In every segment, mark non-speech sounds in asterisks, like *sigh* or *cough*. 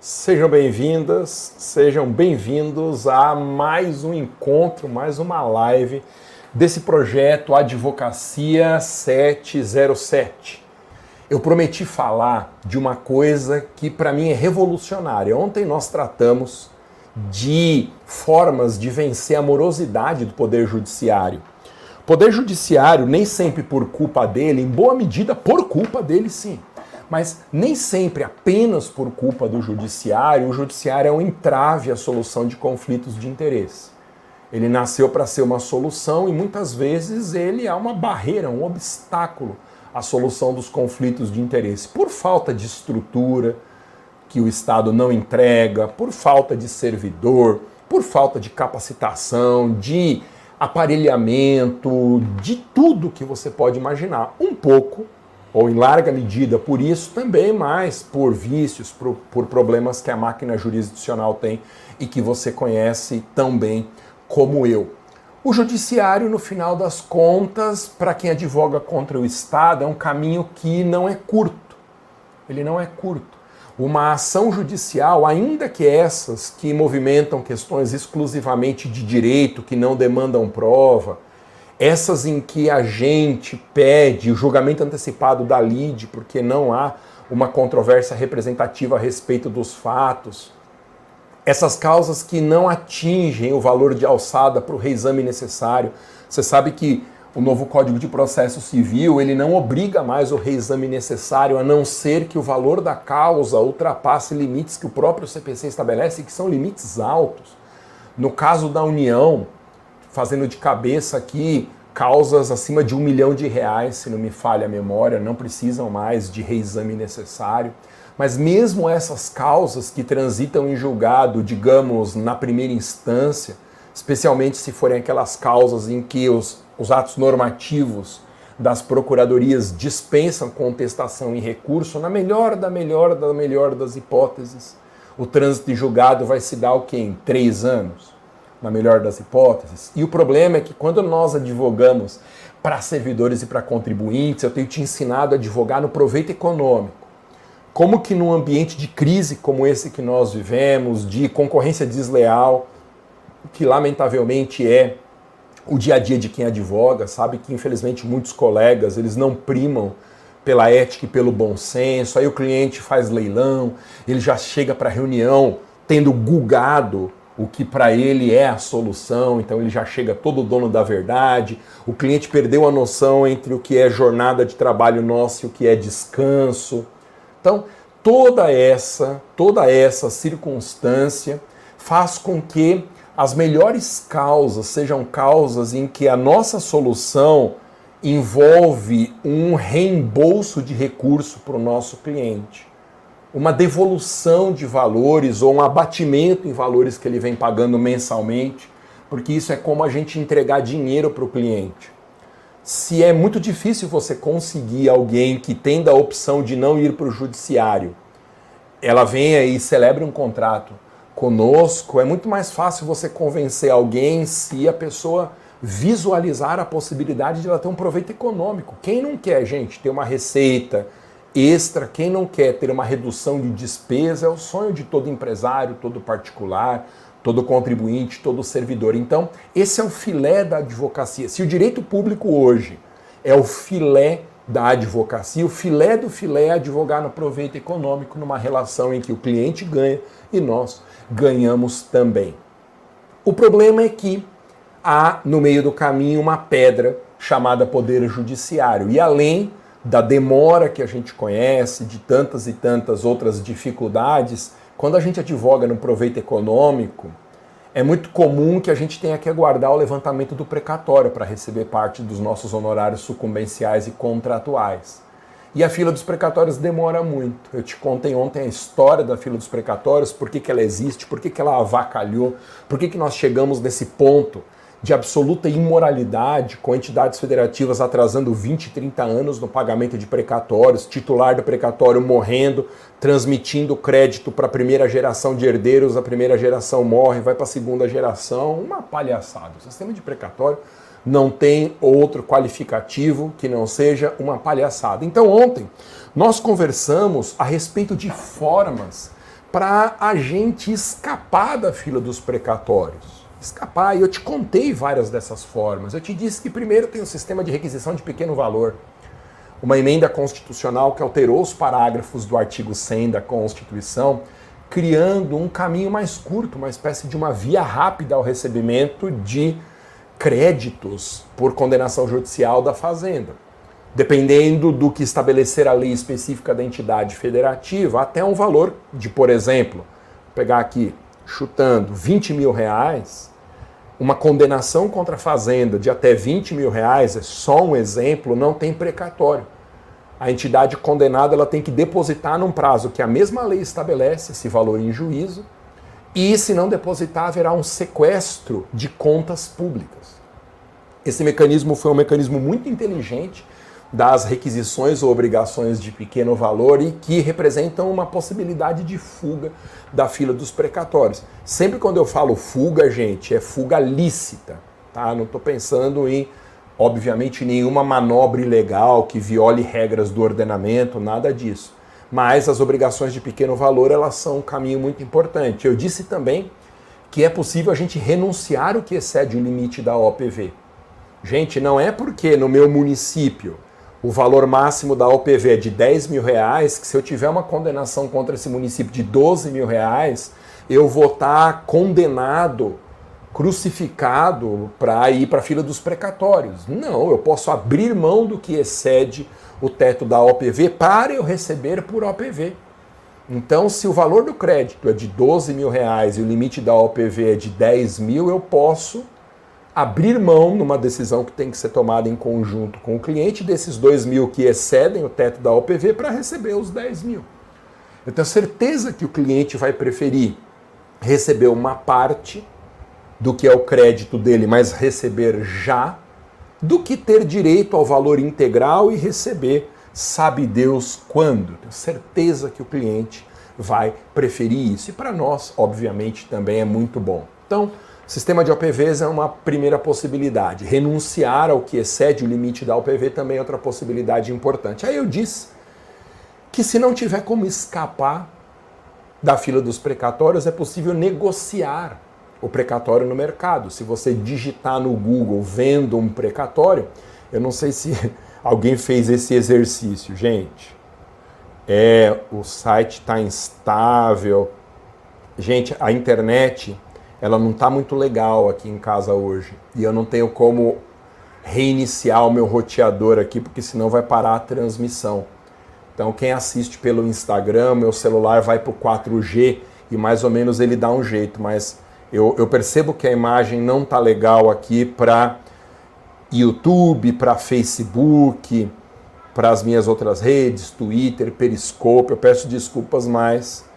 Sejam bem-vindas, sejam bem-vindos a mais um encontro, mais uma live desse projeto Advocacia 707. Eu prometi falar de uma coisa que para mim é revolucionária. Ontem nós tratamos de formas de vencer a morosidade do poder judiciário. Poder judiciário, nem sempre por culpa dele, em boa medida por culpa dele sim mas nem sempre apenas por culpa do judiciário, o judiciário é um entrave à solução de conflitos de interesse. Ele nasceu para ser uma solução e muitas vezes ele é uma barreira, um obstáculo à solução dos conflitos de interesse, por falta de estrutura que o Estado não entrega, por falta de servidor, por falta de capacitação, de aparelhamento, de tudo que você pode imaginar. Um pouco ou em larga medida por isso, também mais por vícios, por, por, problemas que a máquina jurisdicional tem e que você conhece tão bem como eu. O judiciário, no final das contas, para quem advoga contra o Estado, é um caminho que não é curto. Ele não é curto. Uma ação judicial, ainda que essas que movimentam questões exclusivamente de direito, que não demandam prova, essas em que a gente pede o julgamento antecipado da lide porque não há uma controvérsia representativa a respeito dos fatos. Essas causas que não atingem o valor de alçada para o reexame necessário. Você sabe que o novo Código de Processo Civil ele não obriga mais o reexame necessário, a não ser que o valor da causa ultrapasse limites que o próprio CPC estabelece, que são limites altos. No caso da União, fazendo de cabeça aqui causas acima de um milhão de reais, se não me falha a memória, não precisam mais de reexame necessário. Mas mesmo essas causas que transitam em julgado, digamos, na primeira instância, especialmente se forem aquelas causas em que os, os atos normativos das procuradorias dispensam contestação e recurso, na melhor da melhor da melhor das hipóteses, o trânsito de julgado vai se dar o quê? Em três anos? Na melhor das hipóteses. E o problema é que quando nós advogamos para servidores e para contribuintes, eu tenho te ensinado a advogar no proveito econômico. Como que num ambiente de crise como esse que nós vivemos, de concorrência desleal, que lamentavelmente é o dia a dia de quem advoga, sabe que infelizmente muitos colegas, eles não primam pela ética e pelo bom senso. Aí o cliente faz leilão, ele já chega para a reunião tendo gulgado o que para ele é a solução, então ele já chega todo dono da verdade. O cliente perdeu a noção entre o que é jornada de trabalho nosso e o que é descanso. Então, toda essa, toda essa circunstância faz com que as melhores causas sejam causas em que a nossa solução envolve um reembolso de recurso para o nosso cliente uma devolução de valores ou um abatimento em valores que ele vem pagando mensalmente, porque isso é como a gente entregar dinheiro para o cliente. Se é muito difícil você conseguir alguém que tenha a opção de não ir para o judiciário, ela venha e celebre um contrato conosco, é muito mais fácil você convencer alguém se a pessoa visualizar a possibilidade de ela ter um proveito econômico. Quem não quer, gente, ter uma receita, extra. Quem não quer ter uma redução de despesa é o sonho de todo empresário, todo particular, todo contribuinte, todo servidor. Então, esse é o filé da advocacia. Se o direito público hoje é o filé da advocacia, o filé do filé é advogar no proveito econômico numa relação em que o cliente ganha e nós ganhamos também. O problema é que há no meio do caminho uma pedra chamada poder judiciário e além da demora que a gente conhece, de tantas e tantas outras dificuldades, quando a gente advoga no proveito econômico, é muito comum que a gente tenha que aguardar o levantamento do precatório para receber parte dos nossos honorários sucumbenciais e contratuais. E a fila dos precatórios demora muito. Eu te contei ontem a história da fila dos precatórios, por que, que ela existe, por que, que ela avacalhou, por que, que nós chegamos nesse ponto de absoluta imoralidade, com entidades federativas atrasando 20, 30 anos no pagamento de precatórios, titular do precatório morrendo, transmitindo crédito para a primeira geração de herdeiros, a primeira geração morre, vai para a segunda geração, uma palhaçada. O sistema de precatório não tem outro qualificativo que não seja uma palhaçada. Então, ontem nós conversamos a respeito de formas para a gente escapar da fila dos precatórios. Escapar, e eu te contei várias dessas formas. Eu te disse que primeiro tem o sistema de requisição de pequeno valor, uma emenda constitucional que alterou os parágrafos do artigo 100 da Constituição, criando um caminho mais curto, uma espécie de uma via rápida ao recebimento de créditos por condenação judicial da Fazenda dependendo do que estabelecer a lei específica da entidade federativa, até um valor de, por exemplo, pegar aqui, chutando 20 mil reais, uma condenação contra a fazenda de até 20 mil reais, é só um exemplo, não tem precatório. A entidade condenada ela tem que depositar num prazo que a mesma lei estabelece esse valor em juízo, e se não depositar, haverá um sequestro de contas públicas. Esse mecanismo foi um mecanismo muito inteligente das requisições ou obrigações de pequeno valor e que representam uma possibilidade de fuga da fila dos precatórios. Sempre quando eu falo fuga, gente, é fuga lícita, tá? Não estou pensando em, obviamente, nenhuma manobra ilegal que viole regras do ordenamento, nada disso. Mas as obrigações de pequeno valor, elas são um caminho muito importante. Eu disse também que é possível a gente renunciar o que excede o limite da OPV. Gente, não é porque no meu município o valor máximo da OPV é de 10 mil reais, que se eu tiver uma condenação contra esse município de 12 mil reais, eu vou estar condenado, crucificado para ir para a fila dos precatórios. Não, eu posso abrir mão do que excede o teto da OPV para eu receber por OPV. Então, se o valor do crédito é de 12 mil reais e o limite da OPV é de 10 mil, eu posso abrir mão numa decisão que tem que ser tomada em conjunto com o cliente desses 2 mil que excedem o teto da OPV para receber os 10 mil. Eu tenho certeza que o cliente vai preferir receber uma parte do que é o crédito dele, mas receber já, do que ter direito ao valor integral e receber, sabe Deus quando. Tenho certeza que o cliente vai preferir isso. E para nós, obviamente, também é muito bom. Então, Sistema de OPVs é uma primeira possibilidade. Renunciar ao que excede o limite da OPV também é outra possibilidade importante. Aí eu disse que se não tiver como escapar da fila dos precatórios, é possível negociar o precatório no mercado. Se você digitar no Google vendo um precatório, eu não sei se *laughs* alguém fez esse exercício, gente. É, o site está instável. Gente, a internet ela não está muito legal aqui em casa hoje. E eu não tenho como reiniciar o meu roteador aqui, porque senão vai parar a transmissão. Então, quem assiste pelo Instagram, meu celular vai para o 4G e mais ou menos ele dá um jeito, mas eu, eu percebo que a imagem não está legal aqui para YouTube, para Facebook, para as minhas outras redes, Twitter, Periscope. Eu peço desculpas, mas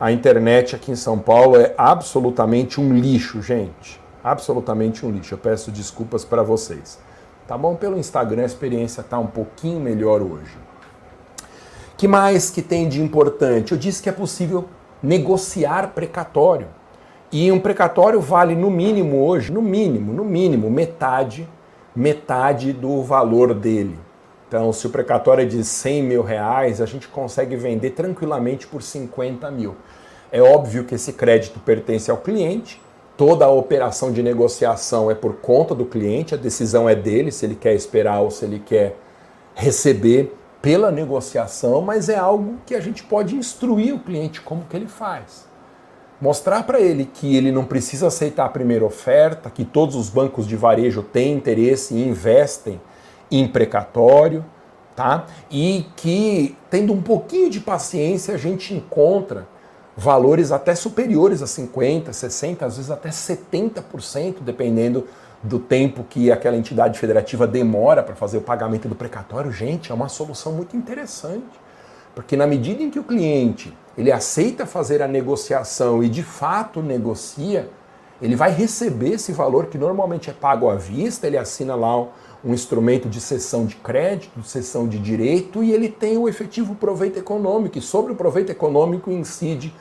a internet aqui em São Paulo é absolutamente um lixo, gente. Absolutamente um lixo. Eu peço desculpas para vocês. Tá bom? Pelo Instagram a experiência tá um pouquinho melhor hoje. Que mais que tem de importante? Eu disse que é possível negociar precatório. E um precatório vale no mínimo hoje, no mínimo, no mínimo, metade, metade do valor dele. Então, se o precatório é de 100 mil reais, a gente consegue vender tranquilamente por 50 mil. É óbvio que esse crédito pertence ao cliente, toda a operação de negociação é por conta do cliente, a decisão é dele se ele quer esperar ou se ele quer receber pela negociação, mas é algo que a gente pode instruir o cliente como que ele faz. Mostrar para ele que ele não precisa aceitar a primeira oferta, que todos os bancos de varejo têm interesse e investem imprecatório, tá? E que tendo um pouquinho de paciência a gente encontra valores até superiores a 50, 60, às vezes até 70%, dependendo do tempo que aquela entidade federativa demora para fazer o pagamento do precatório. Gente, é uma solução muito interessante. Porque na medida em que o cliente ele aceita fazer a negociação e de fato negocia, ele vai receber esse valor que normalmente é pago à vista, ele assina lá um instrumento de cessão de crédito, de cessão de direito, e ele tem o efetivo proveito econômico, e sobre o proveito econômico incide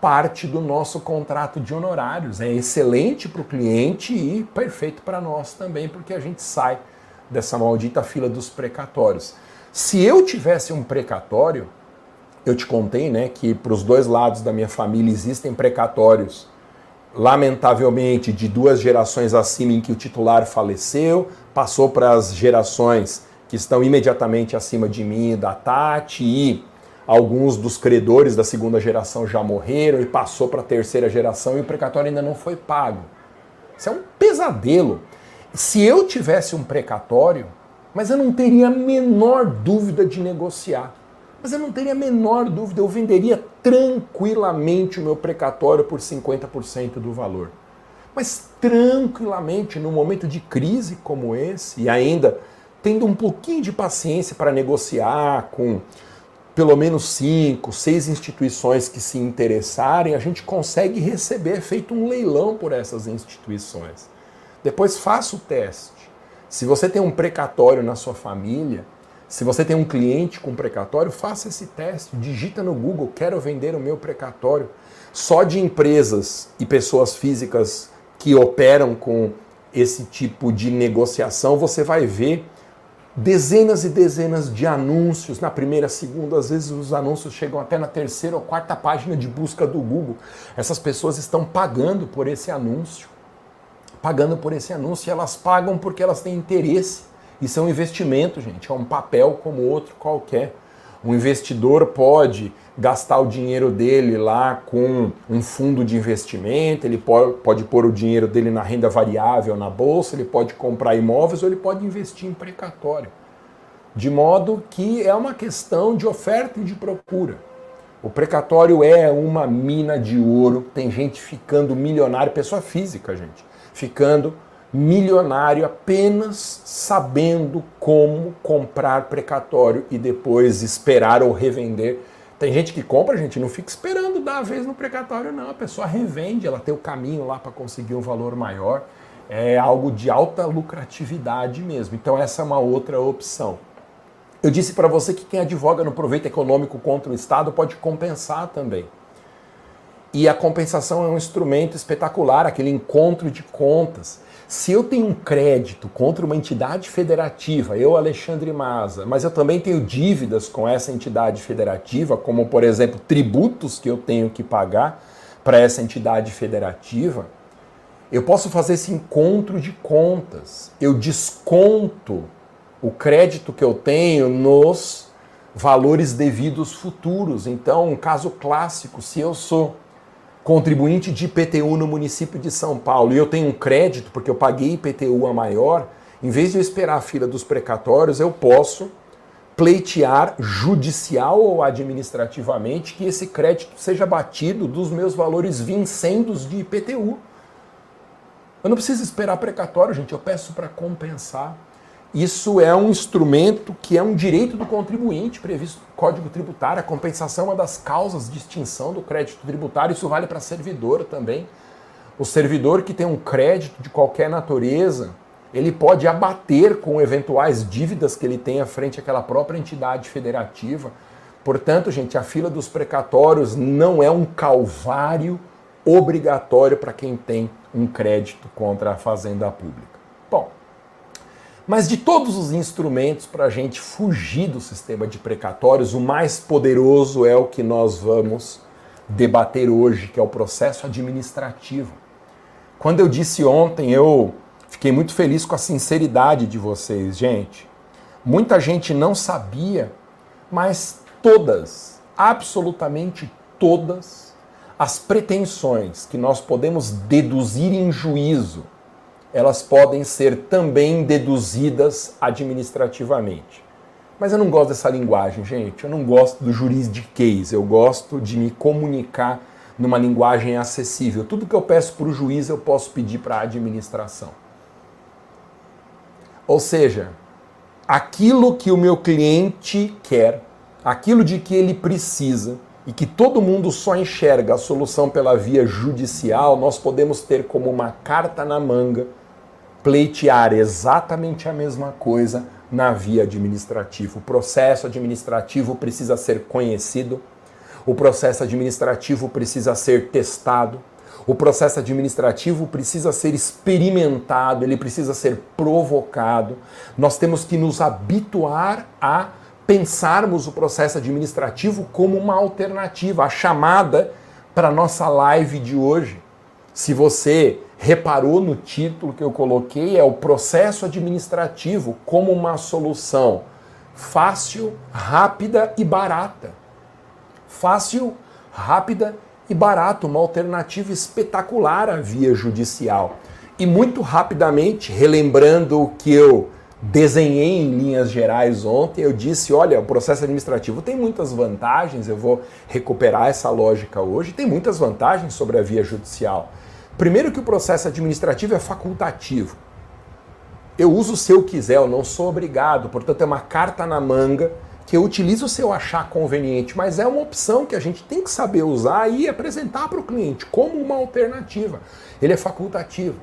parte do nosso contrato de honorários. É excelente para o cliente e perfeito para nós também, porque a gente sai dessa maldita fila dos precatórios. Se eu tivesse um precatório, Eu te contei, né, que para os dois lados da minha família existem precatórios, lamentavelmente, de duas gerações acima em que o titular faleceu, passou para as gerações que estão imediatamente acima de mim, da Tati, e alguns dos credores da segunda geração já morreram e passou para a terceira geração e o precatório ainda não foi pago. Isso é um pesadelo. Se eu tivesse um precatório, mas eu não teria a menor dúvida de negociar. Mas eu não teria a menor dúvida, eu venderia tranquilamente o meu precatório por 50% do valor. Mas tranquilamente, num momento de crise como esse, e ainda tendo um pouquinho de paciência para negociar com pelo menos cinco, seis instituições que se interessarem, a gente consegue receber feito um leilão por essas instituições. Depois faça o teste. Se você tem um precatório na sua família, se você tem um cliente com precatório, faça esse teste. Digita no Google, quero vender o meu precatório. Só de empresas e pessoas físicas que operam com esse tipo de negociação, você vai ver dezenas e dezenas de anúncios na primeira, segunda, às vezes os anúncios chegam até na terceira ou quarta página de busca do Google. Essas pessoas estão pagando por esse anúncio. Pagando por esse anúncio e elas pagam porque elas têm interesse. Isso é um investimento, gente, é um papel como outro qualquer. Um investidor pode gastar o dinheiro dele lá com um fundo de investimento, ele pode, pôr o dinheiro dele na renda variável na bolsa, ele pode comprar imóveis ou ele pode investir em precatório. De modo que é uma questão de oferta e de procura. O precatório é uma mina de ouro, tem gente ficando milionário, pessoa física, gente, ficando milionário apenas sabendo como comprar precatório e depois esperar ou revender. Tem gente que compra, gente, não fica esperando dar a vez no precatório, não. A pessoa revende, ela tem o caminho lá para conseguir um valor maior. É algo de alta lucratividade mesmo. Então, essa é uma outra opção. Eu disse para você que quem advoga no proveito econômico contra o Estado pode compensar também. E a compensação é um instrumento espetacular, aquele encontro de contas. Se eu tenho um crédito contra uma entidade federativa, eu, Alexandre Maza, mas eu também tenho dívidas com essa entidade federativa, como, por exemplo, tributos que eu tenho que pagar para essa entidade federativa, eu posso fazer esse encontro de contas. Eu desconto o crédito que eu tenho nos valores devidos futuros. Então, um caso clássico, se eu sou contribuinte de IPTU no município de São Paulo e eu tenho um crédito porque eu paguei IPTU a maior, em vez de eu esperar a fila dos precatórios, eu posso pleitear judicial ou administrativamente que esse crédito seja batido dos meus valores vincendos de IPTU. Eu não preciso esperar precatório, gente, eu peço para compensar. Isso é um instrumento que é um direito do contribuinte previsto no Código Tributário. A compensação é uma das causas de extinção do crédito tributário. Isso vale para servidor também. O servidor que tem um crédito de qualquer natureza, ele pode abater com eventuais dívidas que ele tenha frente àquela própria entidade federativa. Portanto, gente, a fila dos precatórios não é um calvário obrigatório para quem tem um crédito contra a fazenda pública. Mas de todos os instrumentos para a gente fugir do sistema de precatórios, o mais poderoso é o que nós vamos debater hoje, que é o processo administrativo. Quando eu disse ontem, eu fiquei muito feliz com a sinceridade de vocês, gente. Muita gente não sabia, mas todas, absolutamente todas, as pretensões que nós podemos deduzir em juízo elas podem ser também deduzidas administrativamente. Mas eu não gosto dessa linguagem, gente. Eu não gosto do juridiquês. Eu gosto de me comunicar numa linguagem acessível. Tudo que eu peço para o juiz, eu posso pedir para a administração. Ou seja, aquilo que o meu cliente quer, aquilo de que ele precisa e que todo mundo só enxerga a solução pela via judicial, nós podemos ter como uma carta na manga pleitear exatamente a mesma coisa na via administrativa. O processo administrativo precisa ser conhecido, o processo administrativo precisa ser testado, o processo administrativo precisa ser experimentado, ele precisa ser provocado. Nós temos que nos habituar a pensarmos o processo administrativo como uma alternativa, a chamada para nossa live de hoje. Se você reparou no título que eu coloquei, é o processo administrativo como uma solução fácil, rápida e barata. Fácil, rápida e barata, uma alternativa espetacular à via judicial. E muito rapidamente, relembrando o que eu desenhei em linhas gerais ontem, eu disse, olha, o processo administrativo tem muitas vantagens, eu vou recuperar essa lógica hoje, tem muitas vantagens sobre a via judicial. Primeiro que o processo administrativo é facultativo. Eu uso se eu quiser, eu não sou obrigado, portanto é uma carta na manga que eu utilizo se eu achar conveniente, mas é uma opção que a gente tem que saber usar e apresentar para o cliente como uma alternativa. Ele é facultativo.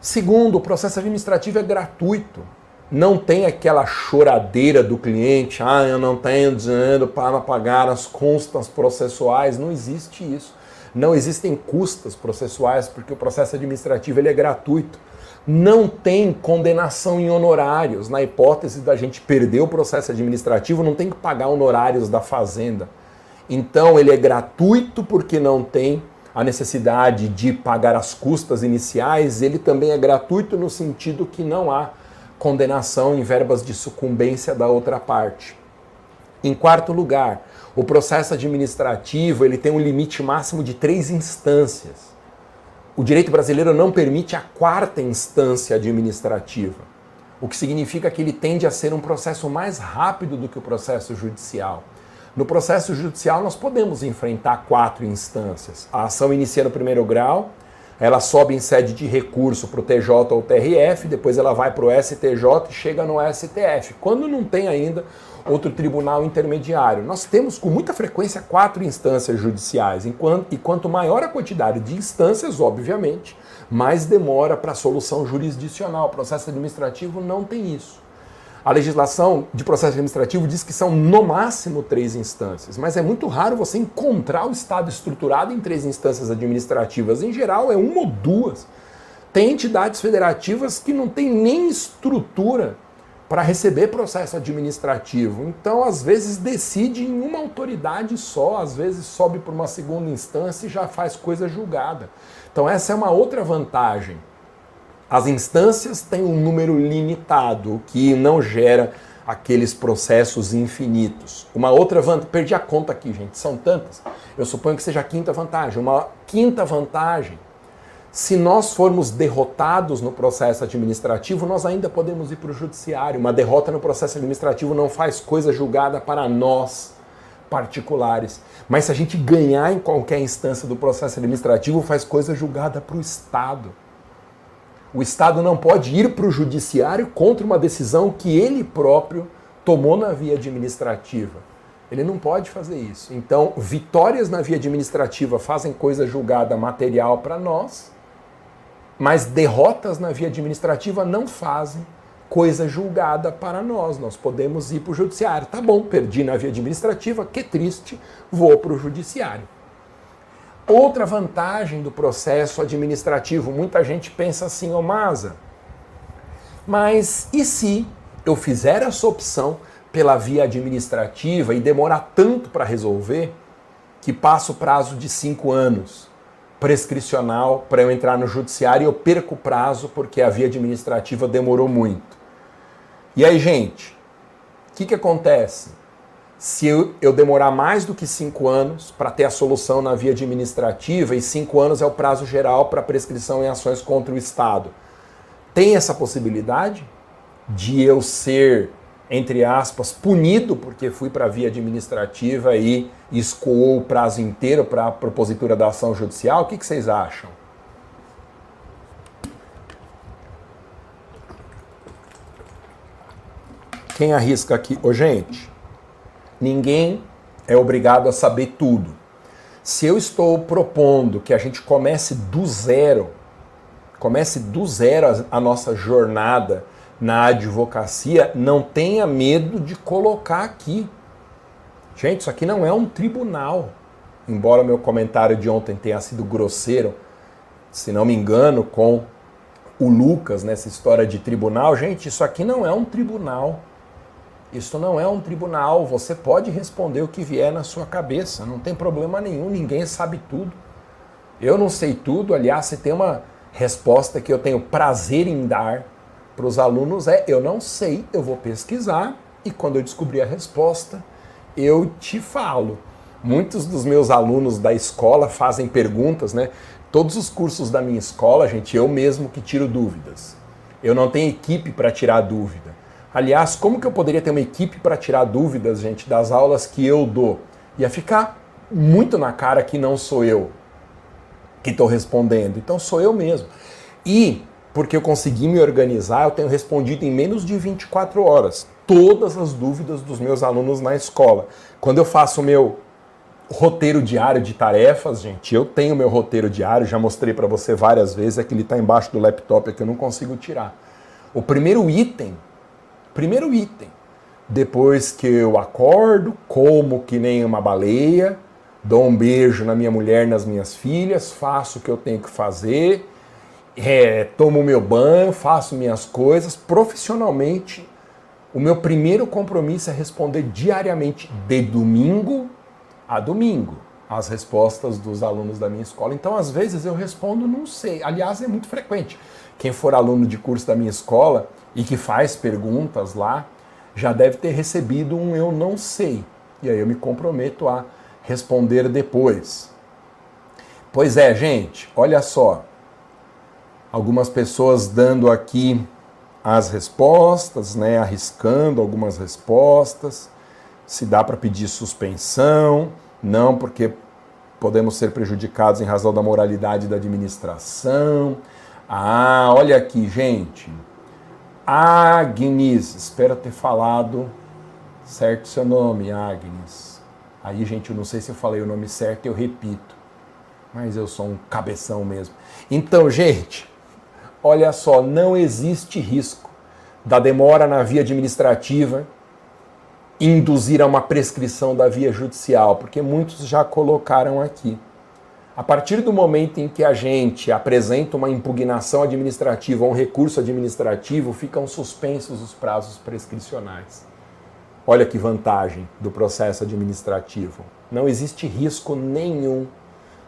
Segundo, o processo administrativo é gratuito. Não tem aquela choradeira do cliente, ah, eu não tenho dinheiro para pagar as custas processuais. Não existe isso. Não existem custas processuais porque o processo administrativo ele é gratuito. Não tem condenação em honorários. Na hipótese da gente perder o processo administrativo, não tem que pagar honorários da fazenda. Então ele é gratuito porque não tem a necessidade de pagar as custas iniciais, ele também é gratuito no sentido que não há condenação em verbas de sucumbência da outra parte. Em quarto lugar, o processo administrativo ele tem um limite máximo de três instâncias. O direito brasileiro não permite a quarta instância administrativa, o que significa que ele tende a ser um processo mais rápido do que o processo judicial. No processo judicial, nós podemos enfrentar quatro instâncias. A ação inicia no primeiro grau, ela sobe em sede de recurso para o TJ ou TRF, depois ela vai para o STJ e chega no STF. Quando não tem ainda outro tribunal intermediário. Nós temos com muita frequência quatro instâncias judiciais, e quanto maior a quantidade de instâncias, obviamente, mais demora para a solução jurisdicional. O processo administrativo não tem isso. A legislação de processo administrativo diz que são no máximo três instâncias, mas é muito raro você encontrar o Estado estruturado em três instâncias administrativas. Em geral, é uma ou duas. Tem entidades federativas que não têm nem estrutura para receber processo administrativo. Então, às vezes, decide em uma autoridade só, às vezes sobe para uma segunda instância e já faz coisa julgada. Então, essa é uma outra vantagem as instâncias têm um número limitado, o que não gera aqueles processos infinitos. Uma outra vantagem, perdi a conta aqui, gente, são tantas. Eu suponho que seja a quinta vantagem. Uma quinta vantagem, se nós formos derrotados no processo administrativo, nós ainda podemos ir para o judiciário. Uma derrota no processo administrativo não faz coisa julgada para nós particulares. Mas se a gente ganhar em qualquer instância do processo administrativo, faz coisa julgada para o Estado. O Estado não pode ir para o judiciário contra uma decisão que ele próprio tomou na via administrativa. Ele não pode fazer isso. Então, vitórias na via administrativa fazem coisa julgada material para nós, mas derrotas na via administrativa não fazem coisa julgada para nós. Nós podemos ir para o judiciário. Tá bom, perdi na via administrativa, que triste, vou para o judiciário. Outra vantagem do processo administrativo, muita gente pensa assim, ô oh, Masa, mas e se eu fizer essa opção pela via administrativa e demorar tanto para resolver que passa o prazo de cinco anos prescricional para eu entrar no judiciário e eu perco o prazo porque a via administrativa demorou muito. E aí, gente, o que, que acontece? se eu, eu demorar mais do que cinco anos para ter a solução na via administrativa, e cinco anos é o prazo geral para prescrição em ações contra o Estado, tem essa possibilidade de eu ser, entre aspas, punido porque fui para a via administrativa e escoou o prazo inteiro para a propositura da ação judicial? O que, que vocês acham? Quem arrisca aqui? Ô, gente, Ninguém é obrigado a saber tudo. Se eu estou propondo que a gente comece do zero, comece do zero a, nossa jornada na advocacia, não tenha medo de colocar aqui. Gente, isso aqui não é um tribunal. Embora meu comentário de ontem tenha sido grosseiro, se não me engano, com o Lucas nessa história de tribunal, gente, isso aqui não é um tribunal. Isso não é um tribunal, você pode responder o que vier na sua cabeça, não tem problema nenhum, ninguém sabe tudo. Eu não sei tudo, aliás, se tem uma resposta que eu tenho prazer em dar para os alunos é: eu não sei, eu vou pesquisar e quando eu descobrir a resposta, eu te falo. Muitos dos meus alunos da escola fazem perguntas, né? Todos os cursos da minha escola, gente, eu mesmo que tiro dúvidas. Eu não tenho equipe para tirar dúvida. Aliás, como que eu poderia ter uma equipe para tirar dúvidas, gente, das aulas que eu dou? Ia ficar muito na cara que não sou eu que estou respondendo. Então sou eu mesmo. E porque eu consegui me organizar, eu tenho respondido em menos de 24 horas todas as dúvidas dos meus alunos na escola. Quando eu faço o meu roteiro diário de tarefas, gente, eu tenho meu roteiro diário, já mostrei para você várias vezes, é que ele está embaixo do laptop, é que eu não consigo tirar. O primeiro item, primeiro item, depois que eu acordo, como que nem uma baleia, dou um beijo na minha mulher, nas minhas filhas, faço o que eu tenho que fazer, é, tomo meu banho, faço minhas coisas. Profissionalmente, o meu primeiro compromisso é responder diariamente, de domingo a domingo, as respostas dos alunos da minha escola. Então, às vezes, eu respondo não sei. Aliás, é muito frequente. Quem for aluno de curso da minha escola e que faz perguntas lá, já deve ter recebido um eu não sei. E aí eu me comprometo a responder depois. Pois é, gente, olha só algumas pessoas dando aqui as respostas, né, arriscando algumas respostas. Se dá para pedir suspensão, não, porque podemos ser prejudicados em razão da moralidade da administração. Ah, olha aqui, gente. Agnes, espero ter falado certo seu nome, Agnes. Aí, gente, eu não sei se eu falei o nome certo, eu repito. Mas eu sou um cabeção mesmo. Então, gente, olha só, não existe risco da demora na via administrativa induzir a uma prescrição da via judicial, porque muitos já colocaram aqui. A partir do momento em que a gente apresenta uma impugnação administrativa ou um recurso administrativo, ficam suspensos os prazos prescricionais. Olha que vantagem do processo administrativo. Não existe risco nenhum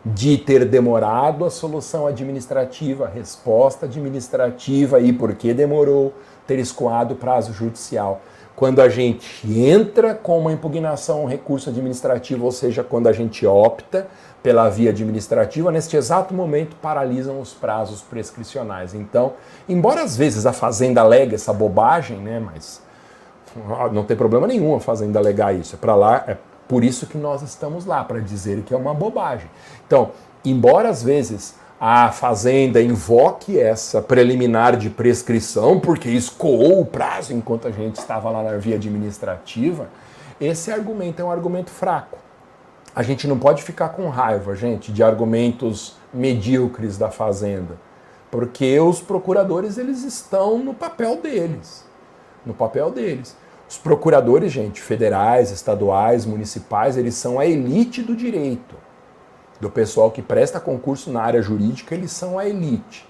de ter demorado a solução administrativa, a resposta administrativa e por que demorou, ter escoado o prazo judicial. Quando a gente entra com uma impugnação, um recurso administrativo, ou seja, quando a gente opta pela via administrativa, neste exato momento paralisam os prazos prescricionais. Então, embora às vezes a Fazenda alegue essa bobagem, né, mas não tem problema nenhum a Fazenda alegar isso. É para lá, é por isso que nós estamos lá, para dizer que é uma bobagem. Então, embora às vezes a Fazenda invoque essa preliminar de prescrição, porque escoou o prazo enquanto a gente estava lá na via administrativa, esse argumento é um argumento fraco. A gente não pode ficar com raiva, gente, de argumentos medíocres da Fazenda, porque os procuradores eles estão no papel deles, no papel deles. Os procuradores, gente, federais, estaduais, municipais, eles são a elite do direito. Do pessoal que presta concurso na área jurídica, eles são a elite.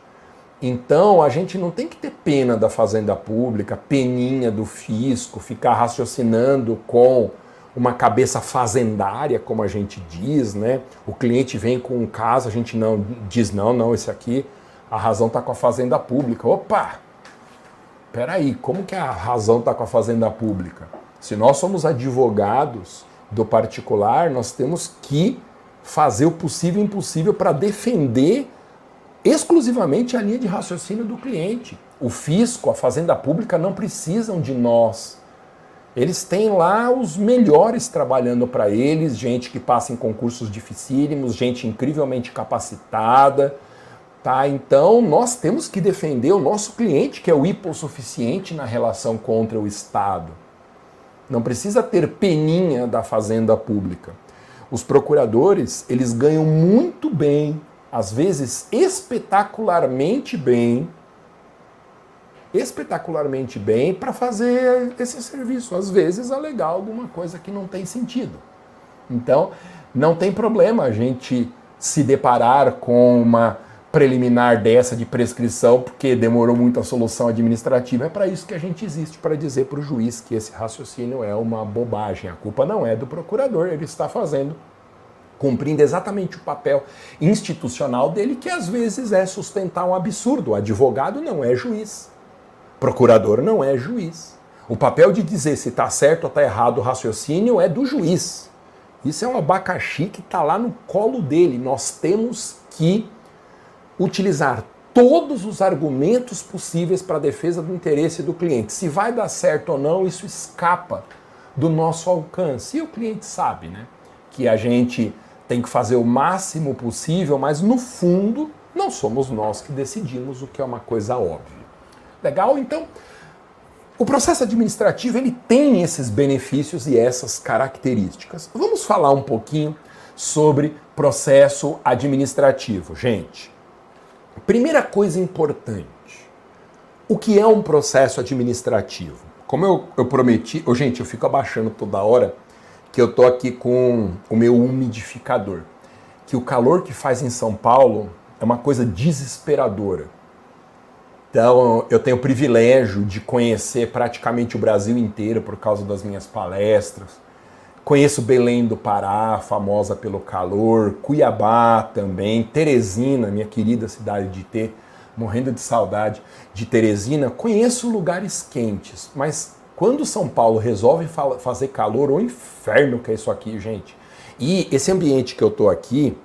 Então, a gente não tem que ter pena da fazenda pública, peninha do fisco, ficar raciocinando com uma cabeça fazendária, como a gente diz, né? O cliente vem com um caso, a gente não diz não, não, esse aqui, a razão está com a fazenda pública. Opa, peraí, como que a razão está com a fazenda pública? Se nós somos advogados do particular, nós temos que fazer o possível e impossível para defender exclusivamente a linha de raciocínio do cliente. O fisco, a fazenda pública não precisam de nós. Eles têm lá os melhores trabalhando para eles, gente que passa em concursos dificílimos, gente incrivelmente capacitada, Tá? Então, nós temos que defender o nosso cliente, que é o hipossuficiente na relação contra o Estado. Não precisa ter peninha da fazenda pública. Os procuradores, eles ganham muito bem, às vezes espetacularmente bem, espetacularmente bem para fazer esse serviço. Às vezes alegar alguma coisa que não tem sentido. Então, não tem problema a gente se deparar com uma preliminar dessa de prescrição, porque demorou muito a solução administrativa. É para isso que a gente existe, para dizer para o juiz que esse raciocínio é uma bobagem. A culpa não é do procurador, ele está fazendo, cumprindo exatamente o papel institucional dele, que às vezes é sustentar um absurdo. O advogado não é juiz, procurador não é juiz. O papel de dizer se está certo ou está errado o raciocínio é do juiz. Isso é um abacaxi que está lá no colo dele. Nós temos que utilizar todos os argumentos possíveis para a defesa do interesse do cliente. Se vai dar certo ou não, isso escapa do nosso alcance. E o cliente sabe, né? Que a gente tem que fazer o máximo possível, mas no fundo não somos nós que decidimos, o que é uma coisa óbvia. Legal? Então, o processo administrativo ele tem esses benefícios e essas características. Vamos falar um pouquinho sobre processo administrativo, gente. Primeira coisa importante: o que é um processo administrativo? Como eu, eu prometi, oh, gente, eu fico abaixando toda hora que eu tô aqui com o meu umidificador. Que o calor que faz em São Paulo é uma coisa desesperadora. Então, eu tenho o privilégio de conhecer praticamente o Brasil inteiro por causa das minhas palestras. Conheço Belém do Pará, famosa pelo calor, Cuiabá também, Teresina, minha querida cidade de ter, morrendo de saudade de Teresina. Conheço lugares quentes, mas quando São Paulo resolve fazer calor, o inferno que é isso aqui, gente. E esse ambiente que eu tô aqui,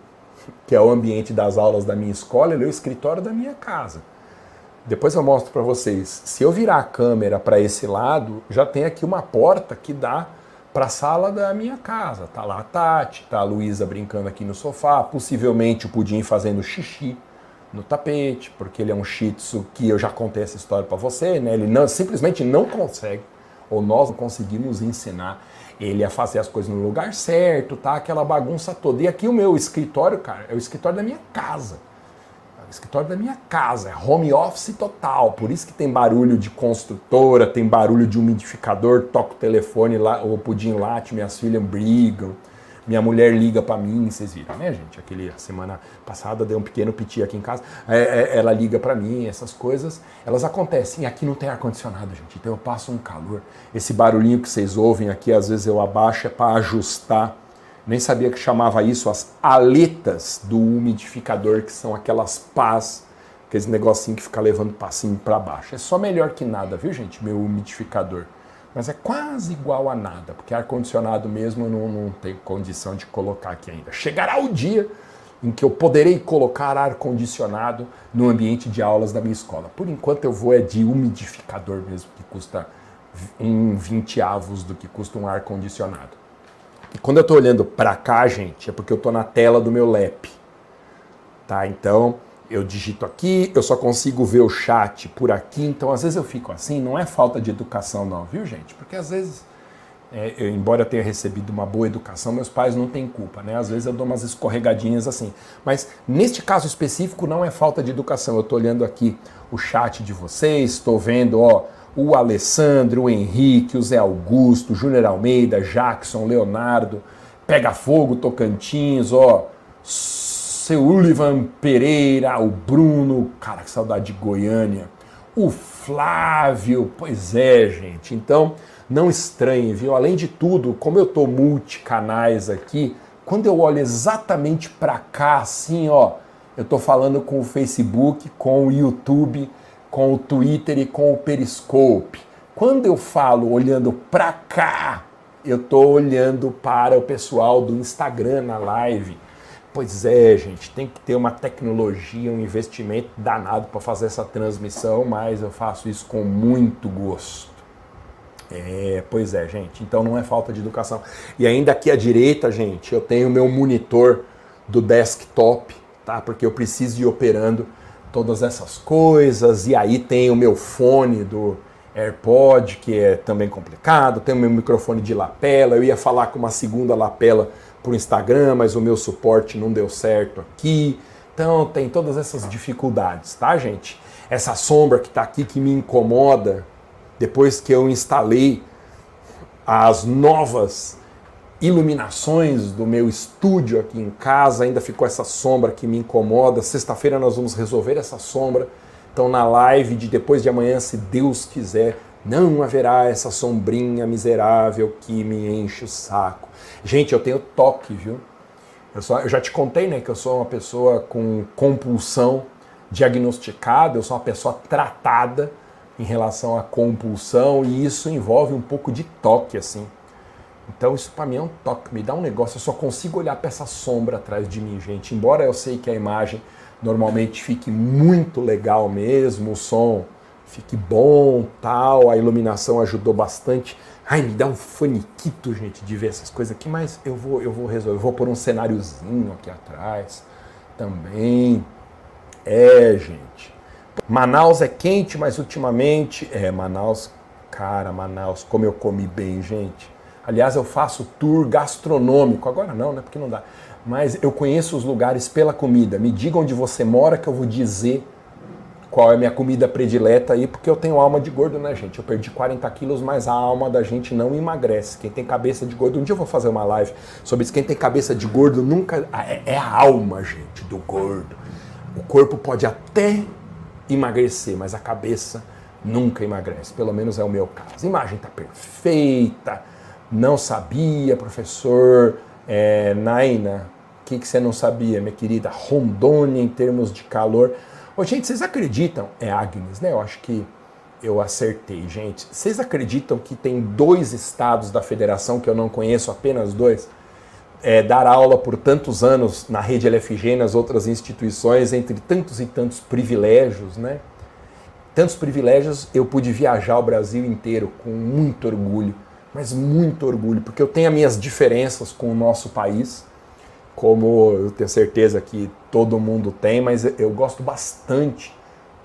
que é o ambiente das aulas da minha escola, ele é o escritório da minha casa. Depois eu mostro para vocês. Se eu virar a câmera para esse lado, já tem aqui uma porta que dá para a sala da minha casa. Tá lá a Tati, tá a Luísa brincando aqui no sofá, possivelmente o Pudim fazendo xixi no tapete, porque ele é um shih tzu que eu já contei essa história para você, né? Ele não, simplesmente não consegue, ou nós não conseguimos ensinar ele a fazer as coisas no lugar certo, tá? Aquela bagunça toda. E aqui o meu escritório, cara, é o escritório da minha casa escritório da minha casa, é home office total. Por isso que tem barulho de construtora, tem barulho de umidificador, toca o telefone lá, o pudim late, minhas filhas brigam. Minha mulher liga para mim, vocês viram, né, gente? Aquele semana passada deu um pequeno piti aqui em casa. É, é, ela liga para mim, essas coisas, elas acontecem. Aqui não tem ar condicionado, gente. Então eu passo um calor. Esse barulhinho que vocês ouvem aqui, às vezes eu abaixo é para ajustar nem sabia que chamava isso as aletas do umidificador, que são aquelas pás, aqueles negocinho que fica levando passinho para baixo. É só melhor que nada, viu gente, meu umidificador. Mas é quase igual a nada, porque ar-condicionado mesmo eu não, não tenho condição de colocar aqui ainda. Chegará o dia em que eu poderei colocar ar-condicionado no ambiente de aulas da minha escola. Por enquanto eu vou é de umidificador mesmo, que custa um 20 avos do que custa um ar-condicionado. E quando eu estou olhando para cá, gente, é porque eu estou na tela do meu lap. Tá? Então, eu digito aqui, eu só consigo ver o chat por aqui, então às vezes eu fico assim, não é falta de educação não, viu gente? Porque às vezes, é, eu, embora eu tenha recebido uma boa educação, meus pais não têm culpa, né? Às vezes eu dou umas escorregadinhas assim. Mas neste caso específico não é falta de educação, eu estou olhando aqui o chat de vocês, estou vendo, ó, o Alessandro, o Henrique, o Zé Augusto, o Júnior Almeida, Jackson, Leonardo, Pega Fogo, Tocantins, ó, Seulivan Pereira, o Bruno, cara, que saudade de Goiânia, o Flávio, pois é, gente. Então, não estranhe, viu? Além de tudo, como eu tô multicanais aqui, quando eu olho exatamente para cá, assim, ó, eu tô falando com o Facebook, com o YouTube, com o Twitter e com o Periscope. Quando eu falo olhando para cá, eu estou olhando para o pessoal do Instagram na live. Pois é, gente, tem que ter uma tecnologia, um investimento danado para fazer essa transmissão, mas eu faço isso com muito gosto. É, pois é, gente. Então não é falta de educação. E ainda aqui à direita, gente, eu tenho meu monitor do desktop, tá? Porque eu preciso ir operando todas essas coisas. E aí tem o meu fone do AirPod, que é também complicado, tem o meu microfone de lapela. Eu ia falar com uma segunda lapela o Instagram, mas o meu suporte não deu certo aqui. Então tem todas essas dificuldades, tá, gente? Essa sombra que está aqui que me incomoda depois que eu instalei as novas iluminações do meu estúdio aqui em casa, ainda ficou essa sombra que me incomoda. Sexta-feira nós vamos resolver essa sombra. Então, na live de depois de amanhã, se Deus quiser, não haverá essa sombrinha miserável que me enche o saco. Gente, eu tenho toque, viu? Eu, só, eu já te contei, né, que eu sou uma pessoa com compulsão diagnosticada, eu sou uma pessoa tratada em relação à compulsão e isso envolve um pouco de toque, assim. Então isso para mim é um toque, me dá um negócio, eu só consigo olhar para essa sombra atrás de mim, gente. Embora eu sei que a imagem normalmente fique muito legal mesmo, o som fique bom, tal, a iluminação ajudou bastante. Ai, me dá um faniquito, gente, de ver essas coisas aqui, mas eu vou, eu vou resolver, eu vou pôr um cenáriozinho aqui atrás também. É, gente. Manaus é quente, mas ultimamente, é, Manaus, cara, Manaus, como eu comi bem, gente. Aliás, eu faço tour gastronômico. Agora não, né? Porque não dá. Mas eu conheço os lugares pela comida. Me diga onde você mora que eu vou dizer qual é a minha comida predileta aí, porque eu tenho alma de gordo, né, gente? Eu perdi 40 quilos, mas a alma da gente não emagrece. Quem tem cabeça de gordo, um dia eu vou fazer uma live sobre isso. Quem tem cabeça de gordo nunca. É, é a alma, gente, do gordo. O corpo pode até emagrecer, mas a cabeça nunca emagrece. Pelo menos é o meu caso. A imagem tá perfeita não sabia, professor é, Naina, o que, que você não sabia, minha querida? Rondônia em termos de calor. Ô, gente, vocês acreditam? É Agnes, né? Eu acho que eu acertei, gente. Vocês acreditam que tem dois estados da federação que eu não conheço, apenas dois? É, dar aula por tantos anos na rede LFG, nas outras instituições, entre tantos e tantos privilégios, né? Tantos privilégios, eu pude viajar o Brasil inteiro com muito orgulho mas muito orgulho, porque eu tenho as minhas diferenças com o nosso país, como eu tenho certeza que todo mundo tem, mas eu gosto bastante,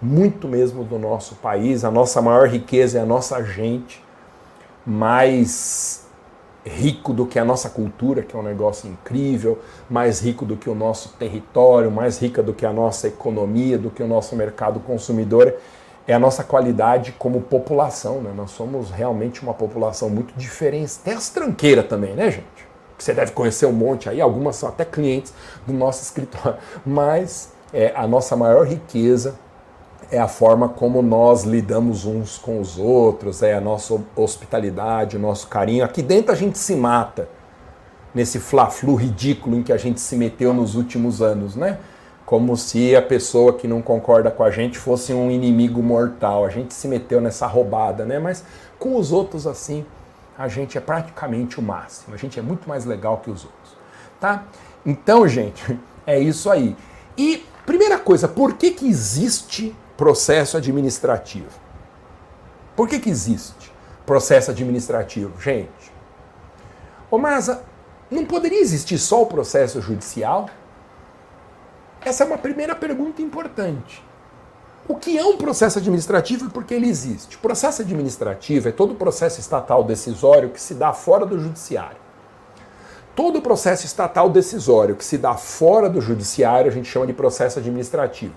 muito mesmo do nosso país. A nossa maior riqueza é a nossa gente, mais rico do que a nossa cultura, que é um negócio incrível, mais rico do que o nosso território, mais rica do que a nossa economia, do que o nosso mercado consumidor é a nossa qualidade como população. Né? Nós somos realmente uma população muito diferente. Tem as tranqueiras também, né, gente? Você deve conhecer um monte aí, algumas são até clientes do nosso escritório. *laughs* Mas é, a nossa maior riqueza é a forma como nós lidamos uns com os outros, é a nossa hospitalidade, o nosso carinho. Aqui dentro a gente se mata nesse fla-flu ridículo em que a gente se meteu nos últimos anos, né? Como se a pessoa que não concorda com a gente fosse um inimigo mortal. A gente se meteu nessa roubada, né? Mas com os outros assim, a gente é praticamente o máximo. A gente é muito mais legal que os outros, tá? Então, gente, *laughs* é isso aí. E primeira coisa, por que que existe processo administrativo? Por que que existe processo administrativo, gente? Ô, Masa, não poderia existir só o processo judicial? Essa é uma primeira pergunta importante. O que é um processo administrativo e por que ele existe? Processo administrativo é todo processo estatal decisório que se dá fora do judiciário. Todo processo estatal decisório que se dá fora do judiciário a gente chama de processo administrativo.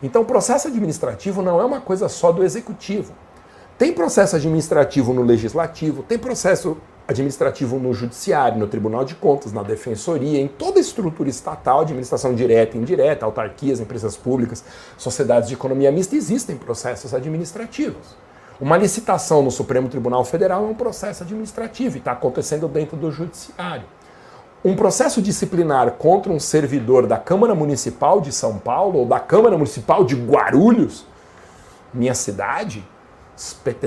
Então, processo administrativo não é uma coisa só do executivo. Tem processo administrativo no legislativo, tem processo administrativo no judiciário, no Tribunal de Contas, na defensoria, em toda a estrutura estatal, administração direta e indireta, autarquias, empresas públicas, sociedades de economia mista, existem processos administrativos. Uma licitação no Supremo Tribunal Federal é um processo administrativo e está acontecendo dentro do judiciário. Um processo disciplinar contra um servidor da Câmara Municipal de São Paulo ou da Câmara Municipal de Guarulhos, minha cidade,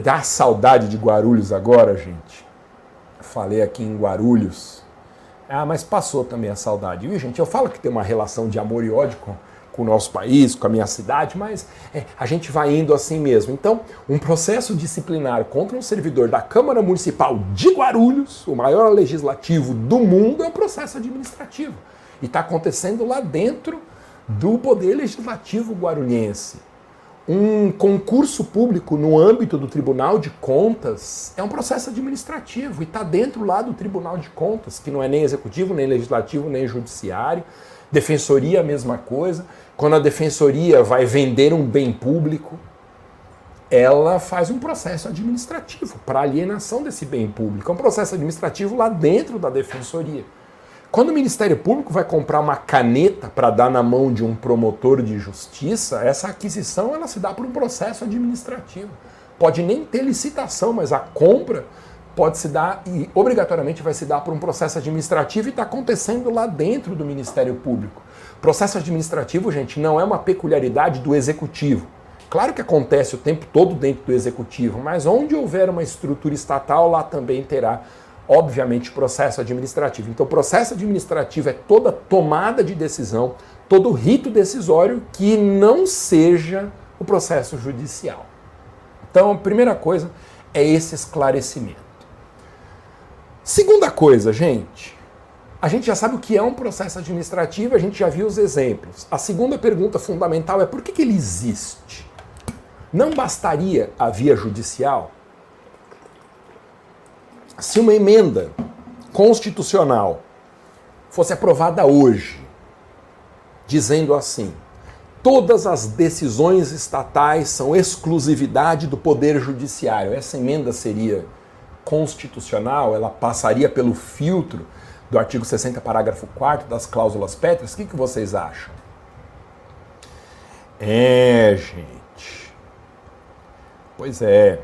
dá saudade de Guarulhos agora, gente falei aqui em Guarulhos. Ah, mas passou também a saudade. Viu, gente? Eu falo que tem uma relação de amor e ódio com, com o nosso país, com a minha cidade, mas é, a gente vai indo assim mesmo. Então, um processo disciplinar contra um servidor da Câmara Municipal de Guarulhos, o maior legislativo do mundo, é um processo administrativo. E está acontecendo lá dentro do Poder Legislativo guarulhense um concurso público no âmbito do Tribunal de Contas é um processo administrativo e está dentro lá do Tribunal de Contas, que não é nem executivo, nem legislativo, nem judiciário. Defensoria, a mesma coisa. Quando a defensoria vai vender um bem público, ela faz um processo administrativo para alienação desse bem público. É um processo administrativo lá dentro da defensoria. Quando o Ministério Público vai comprar uma caneta para dar na mão de um promotor de justiça, essa aquisição ela se dá por um processo administrativo. Pode nem ter licitação, mas a compra pode se dar e obrigatoriamente vai se dar por um processo administrativo e está acontecendo lá dentro do Ministério Público. Processo administrativo, gente, não é uma peculiaridade do executivo. Claro que acontece o tempo todo dentro do executivo, mas onde houver uma estrutura estatal, lá também terá obviamente, processo administrativo. Então, processo administrativo é toda tomada de decisão, todo rito decisório que não seja o processo judicial. Então, a primeira coisa é esse esclarecimento. Segunda coisa, gente, a gente já sabe o que é um processo administrativo, a gente já viu os exemplos. A segunda pergunta fundamental é por que, que ele existe? Não bastaria a via judicial? Se uma emenda constitucional fosse aprovada hoje, dizendo assim: todas as decisões estatais são exclusividade do Poder Judiciário, essa emenda seria constitucional, ela passaria pelo filtro do artigo 60, parágrafo 4 das cláusulas pétreas? O que, que vocês acham? É, gente. Pois é.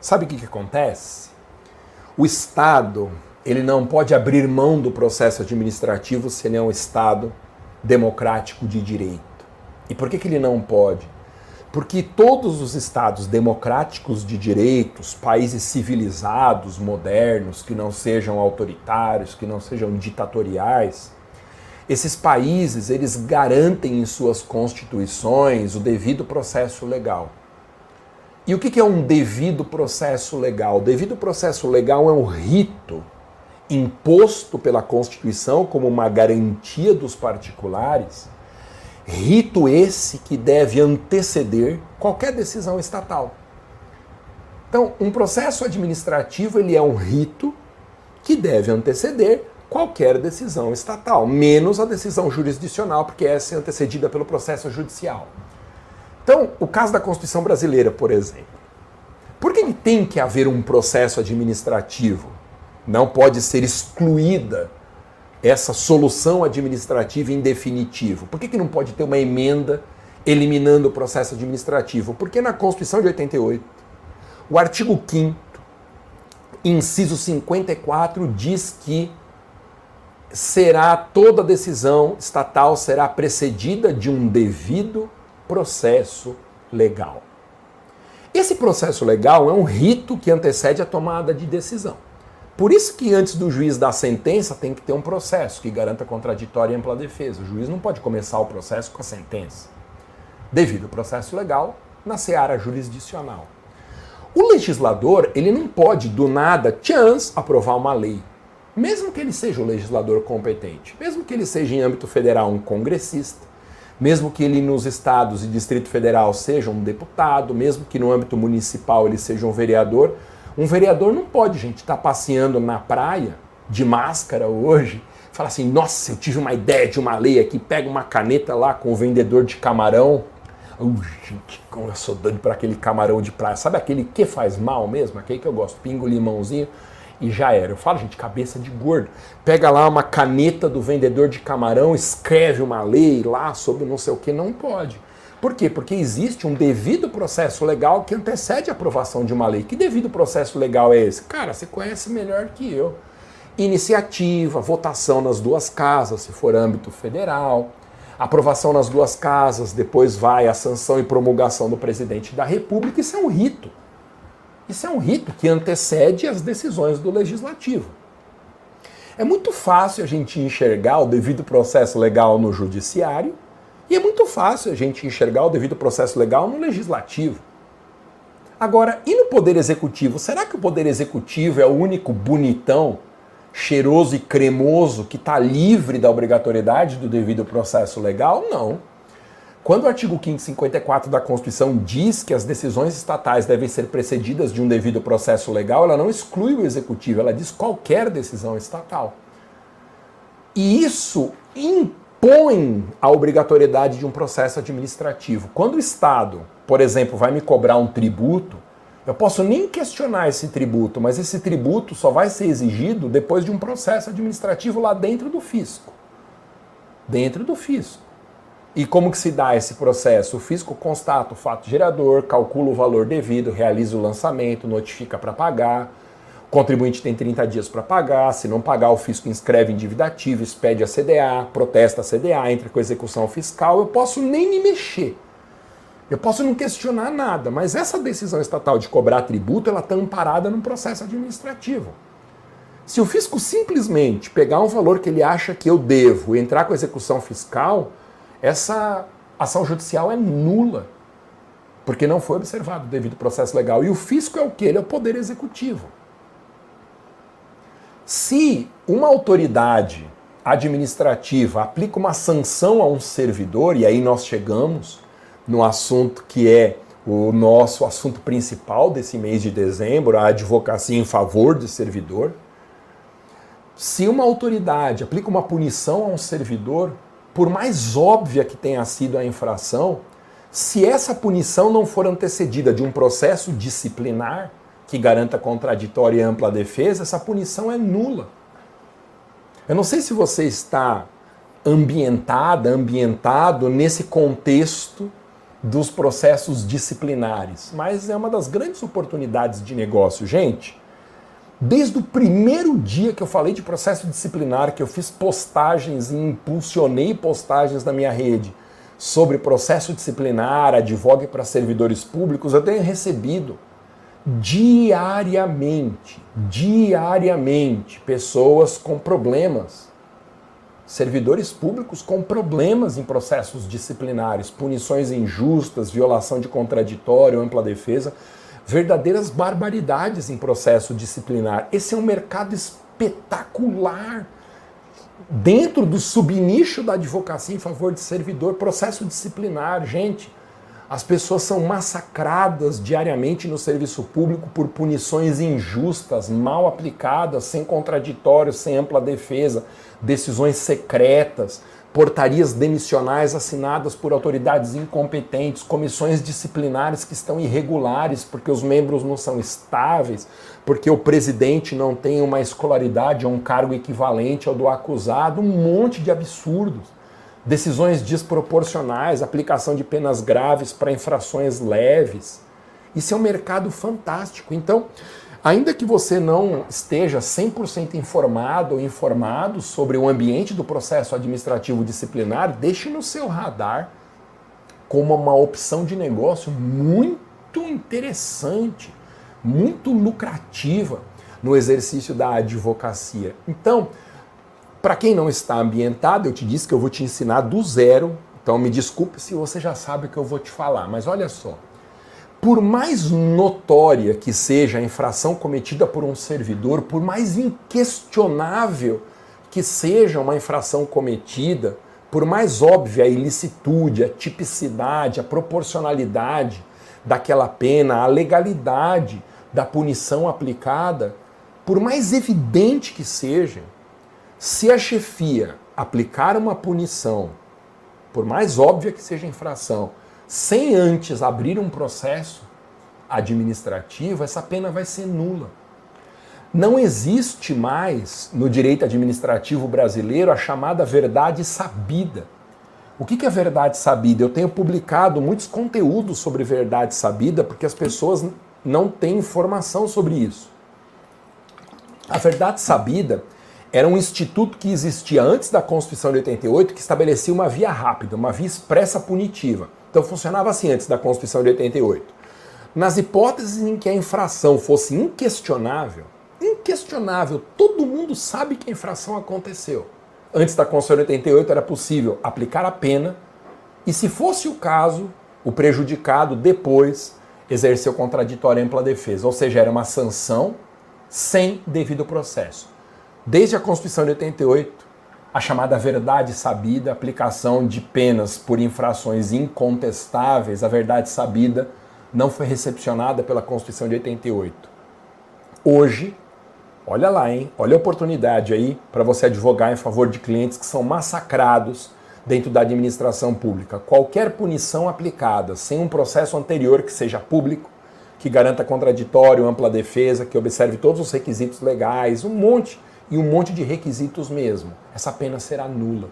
Sabe o que, que acontece? O Estado, ele não pode abrir mão do processo administrativo se ele é um Estado democrático de direito. E por que, que ele não pode? Porque todos os estados democráticos de direitos, países civilizados, modernos, que não sejam autoritários, que não sejam ditatoriais, esses países, eles garantem em suas constituições o devido processo legal. E o que é um devido processo legal? O devido processo legal é um rito imposto pela Constituição como uma garantia dos particulares, rito esse que deve anteceder qualquer decisão estatal. Então, um processo administrativo ele é um rito que deve anteceder qualquer decisão estatal, menos a decisão jurisdicional, porque essa é antecedida pelo processo judicial. Então, o caso da Constituição brasileira, por exemplo. Por que tem que haver um processo administrativo? Não pode ser excluída essa solução administrativa em definitivo. Por que, que não pode ter uma emenda eliminando o processo administrativo? Porque na Constituição de 88, o artigo 5 inciso 54 diz que será toda decisão estatal será precedida de um devido processo legal. Esse processo legal é um rito que antecede a tomada de decisão. Por isso que antes do juiz dar sentença tem que ter um processo que garanta contraditória e ampla defesa. O juiz não pode começar o processo com a sentença. Devido ao processo legal, na seara jurisdicional. O legislador, ele não pode do nada, chance, aprovar uma lei. Mesmo que ele seja o legislador competente, mesmo que ele seja em âmbito federal um congressista, mesmo que ele nos estados e Distrito Federal seja um deputado, mesmo que no âmbito municipal ele seja um vereador, um vereador não pode, gente, estar tá passeando na praia de máscara hoje, falar assim: nossa, eu tive uma ideia de uma lei aqui, pega uma caneta lá com o vendedor de camarão. Uh, gente, como eu sou doido para aquele camarão de praia. Sabe aquele que faz mal mesmo? Aquele que eu gosto, pingo limãozinho e já era. Eu falo, gente, cabeça de gordo. Pega lá uma caneta do vendedor de camarão, escreve uma lei lá sobre não sei o que, não pode. Por quê? Porque existe um devido processo legal que antecede a aprovação de uma lei. Que devido processo legal é esse? Cara, você conhece melhor que eu. Iniciativa, votação nas duas casas, se for âmbito federal, aprovação nas duas casas, depois vai a sanção e promulgação do presidente da República. Isso é um rito. Isso é um rito que antecede as decisões do legislativo. É muito fácil a gente enxergar o devido processo legal no judiciário e é muito fácil a gente enxergar o devido processo legal no legislativo. Agora, e no poder executivo? Será que o poder executivo é o único bonitão, cheiroso e cremoso que está livre da obrigatoriedade do devido processo legal? Não. Quando o artigo 554 da Constituição diz que as decisões estatais devem ser precedidas de um devido processo legal, ela não exclui o executivo, ela diz qualquer decisão estatal. E isso, em põe a obrigatoriedade de um processo administrativo. Quando o Estado, por exemplo, vai me cobrar um tributo, eu posso nem questionar esse tributo, mas esse tributo só vai ser exigido depois de um processo administrativo lá dentro do fisco. Dentro do fisco. E como que se dá esse processo? O fisco constata o fato gerador, calcula o valor devido, realiza o lançamento, notifica para pagar, o contribuinte tem 30 dias para pagar, se não pagar, o fisco inscreve em dívida ativa, expede a CDA, protesta a CDA, entra com execução fiscal. Eu posso nem me mexer. Eu posso não questionar nada, mas essa decisão estatal de cobrar tributo, ela está amparada num processo administrativo. Se o fisco simplesmente pegar um valor que ele acha que eu devo e entrar com execução fiscal, essa ação judicial é nula, porque não foi observado o devido processo legal. E o fisco é o que? Ele é o poder executivo. Se uma autoridade administrativa aplica uma sanção a um servidor, e aí nós chegamos no assunto que é o nosso assunto principal desse mês de dezembro, a advocacia em favor do servidor. Se uma autoridade aplica uma punição a um servidor, por mais óbvia que tenha sido a infração, se essa punição não for antecedida de um processo disciplinar, que garanta contraditória e ampla defesa, essa punição é nula. Eu não sei se você está ambientada, ambientado nesse contexto dos processos disciplinares, mas é uma das grandes oportunidades de negócio. Gente, desde o primeiro dia que eu falei de processo disciplinar, que eu fiz postagens e impulsionei postagens na minha rede sobre processo disciplinar, advogue para servidores públicos, eu tenho recebido diariamente, diariamente, pessoas com problemas, servidores públicos com problemas em processos disciplinares, punições injustas, violação de contraditório, ampla defesa, verdadeiras barbaridades em processo disciplinar. Esse é um mercado espetacular. Dentro do subnicho da advocacia em favor de servidor, processo disciplinar, gente, as pessoas são massacradas diariamente no serviço público por punições injustas, mal aplicadas, sem contraditório, sem ampla defesa, decisões secretas, portarias demissionais assinadas por autoridades incompetentes, comissões disciplinares que estão irregulares porque os membros não são estáveis, porque o presidente não tem uma escolaridade ou um cargo equivalente ao do acusado, um monte de absurdos decisões desproporcionais, aplicação de penas graves para infrações leves. Isso é um mercado fantástico. Então, ainda que você não esteja 100% informado ou informado sobre o ambiente do processo administrativo disciplinar, deixe no seu radar como uma opção de negócio muito interessante, muito lucrativa no exercício da advocacia. Então, para quem não está ambientado, eu te disse que eu vou te ensinar do zero. Então me desculpe se você já sabe o que eu vou te falar, mas olha só. Por mais notória que seja a infração cometida por um servidor, por mais inquestionável que seja uma infração cometida, por mais óbvia a ilicitude, a tipicidade, a proporcionalidade daquela pena, a legalidade da punição aplicada, por mais evidente que seja, se a chefia aplicar uma punição, por mais óbvia que seja a infração, sem antes abrir um processo administrativo, essa pena vai ser nula. Não existe mais no direito administrativo brasileiro a chamada verdade sabida. O que é verdade sabida? Eu tenho publicado muitos conteúdos sobre verdade sabida porque as pessoas não têm informação sobre isso. A verdade sabida era um instituto que existia antes da Constituição de 88 que estabelecia uma via rápida, uma via expressa punitiva. Então funcionava assim antes da Constituição de 88. Nas hipóteses em que a infração fosse inquestionável, inquestionável, todo mundo sabe que a infração aconteceu. Antes da Constituição de 88 era possível aplicar a pena e, se fosse o caso, o prejudicado depois exerceu contraditória ampla defesa, ou seja, era uma sanção sem devido processo. Desde a Constituição de 88, a chamada verdade sabida, aplicação de penas por infrações incontestáveis, a verdade sabida não foi recepcionada pela Constituição de 88. Hoje, olha lá, hein? Olha a oportunidade aí para você advogar em favor de clientes que são massacrados dentro da administração pública. Qualquer punição aplicada sem um processo anterior que seja público, que garanta contraditório, ampla defesa, que observe todos os requisitos legais, um monte e um monte de requisitos mesmo, essa pena será nula.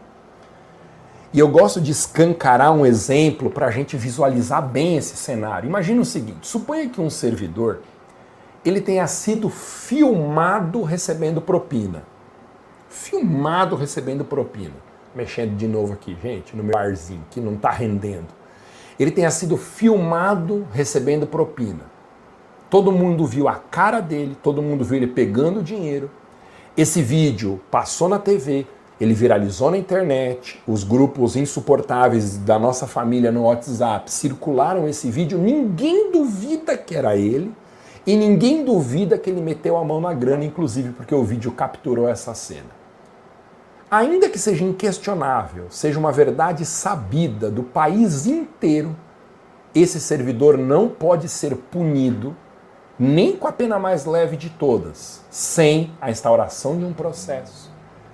E eu gosto de escancarar um exemplo para a gente visualizar bem esse cenário. Imagina o seguinte: suponha que um servidor ele tenha sido filmado recebendo propina. Filmado recebendo propina. Mexendo de novo aqui, gente, no meu arzinho, que não está rendendo. Ele tenha sido filmado recebendo propina. Todo mundo viu a cara dele, todo mundo viu ele pegando o dinheiro. Esse vídeo passou na TV, ele viralizou na internet, os grupos insuportáveis da nossa família no WhatsApp circularam esse vídeo, ninguém duvida que era ele e ninguém duvida que ele meteu a mão na grana, inclusive porque o vídeo capturou essa cena. Ainda que seja inquestionável, seja uma verdade sabida do país inteiro, esse servidor não pode ser punido nem com a pena mais leve de todas, sem a instauração de um processo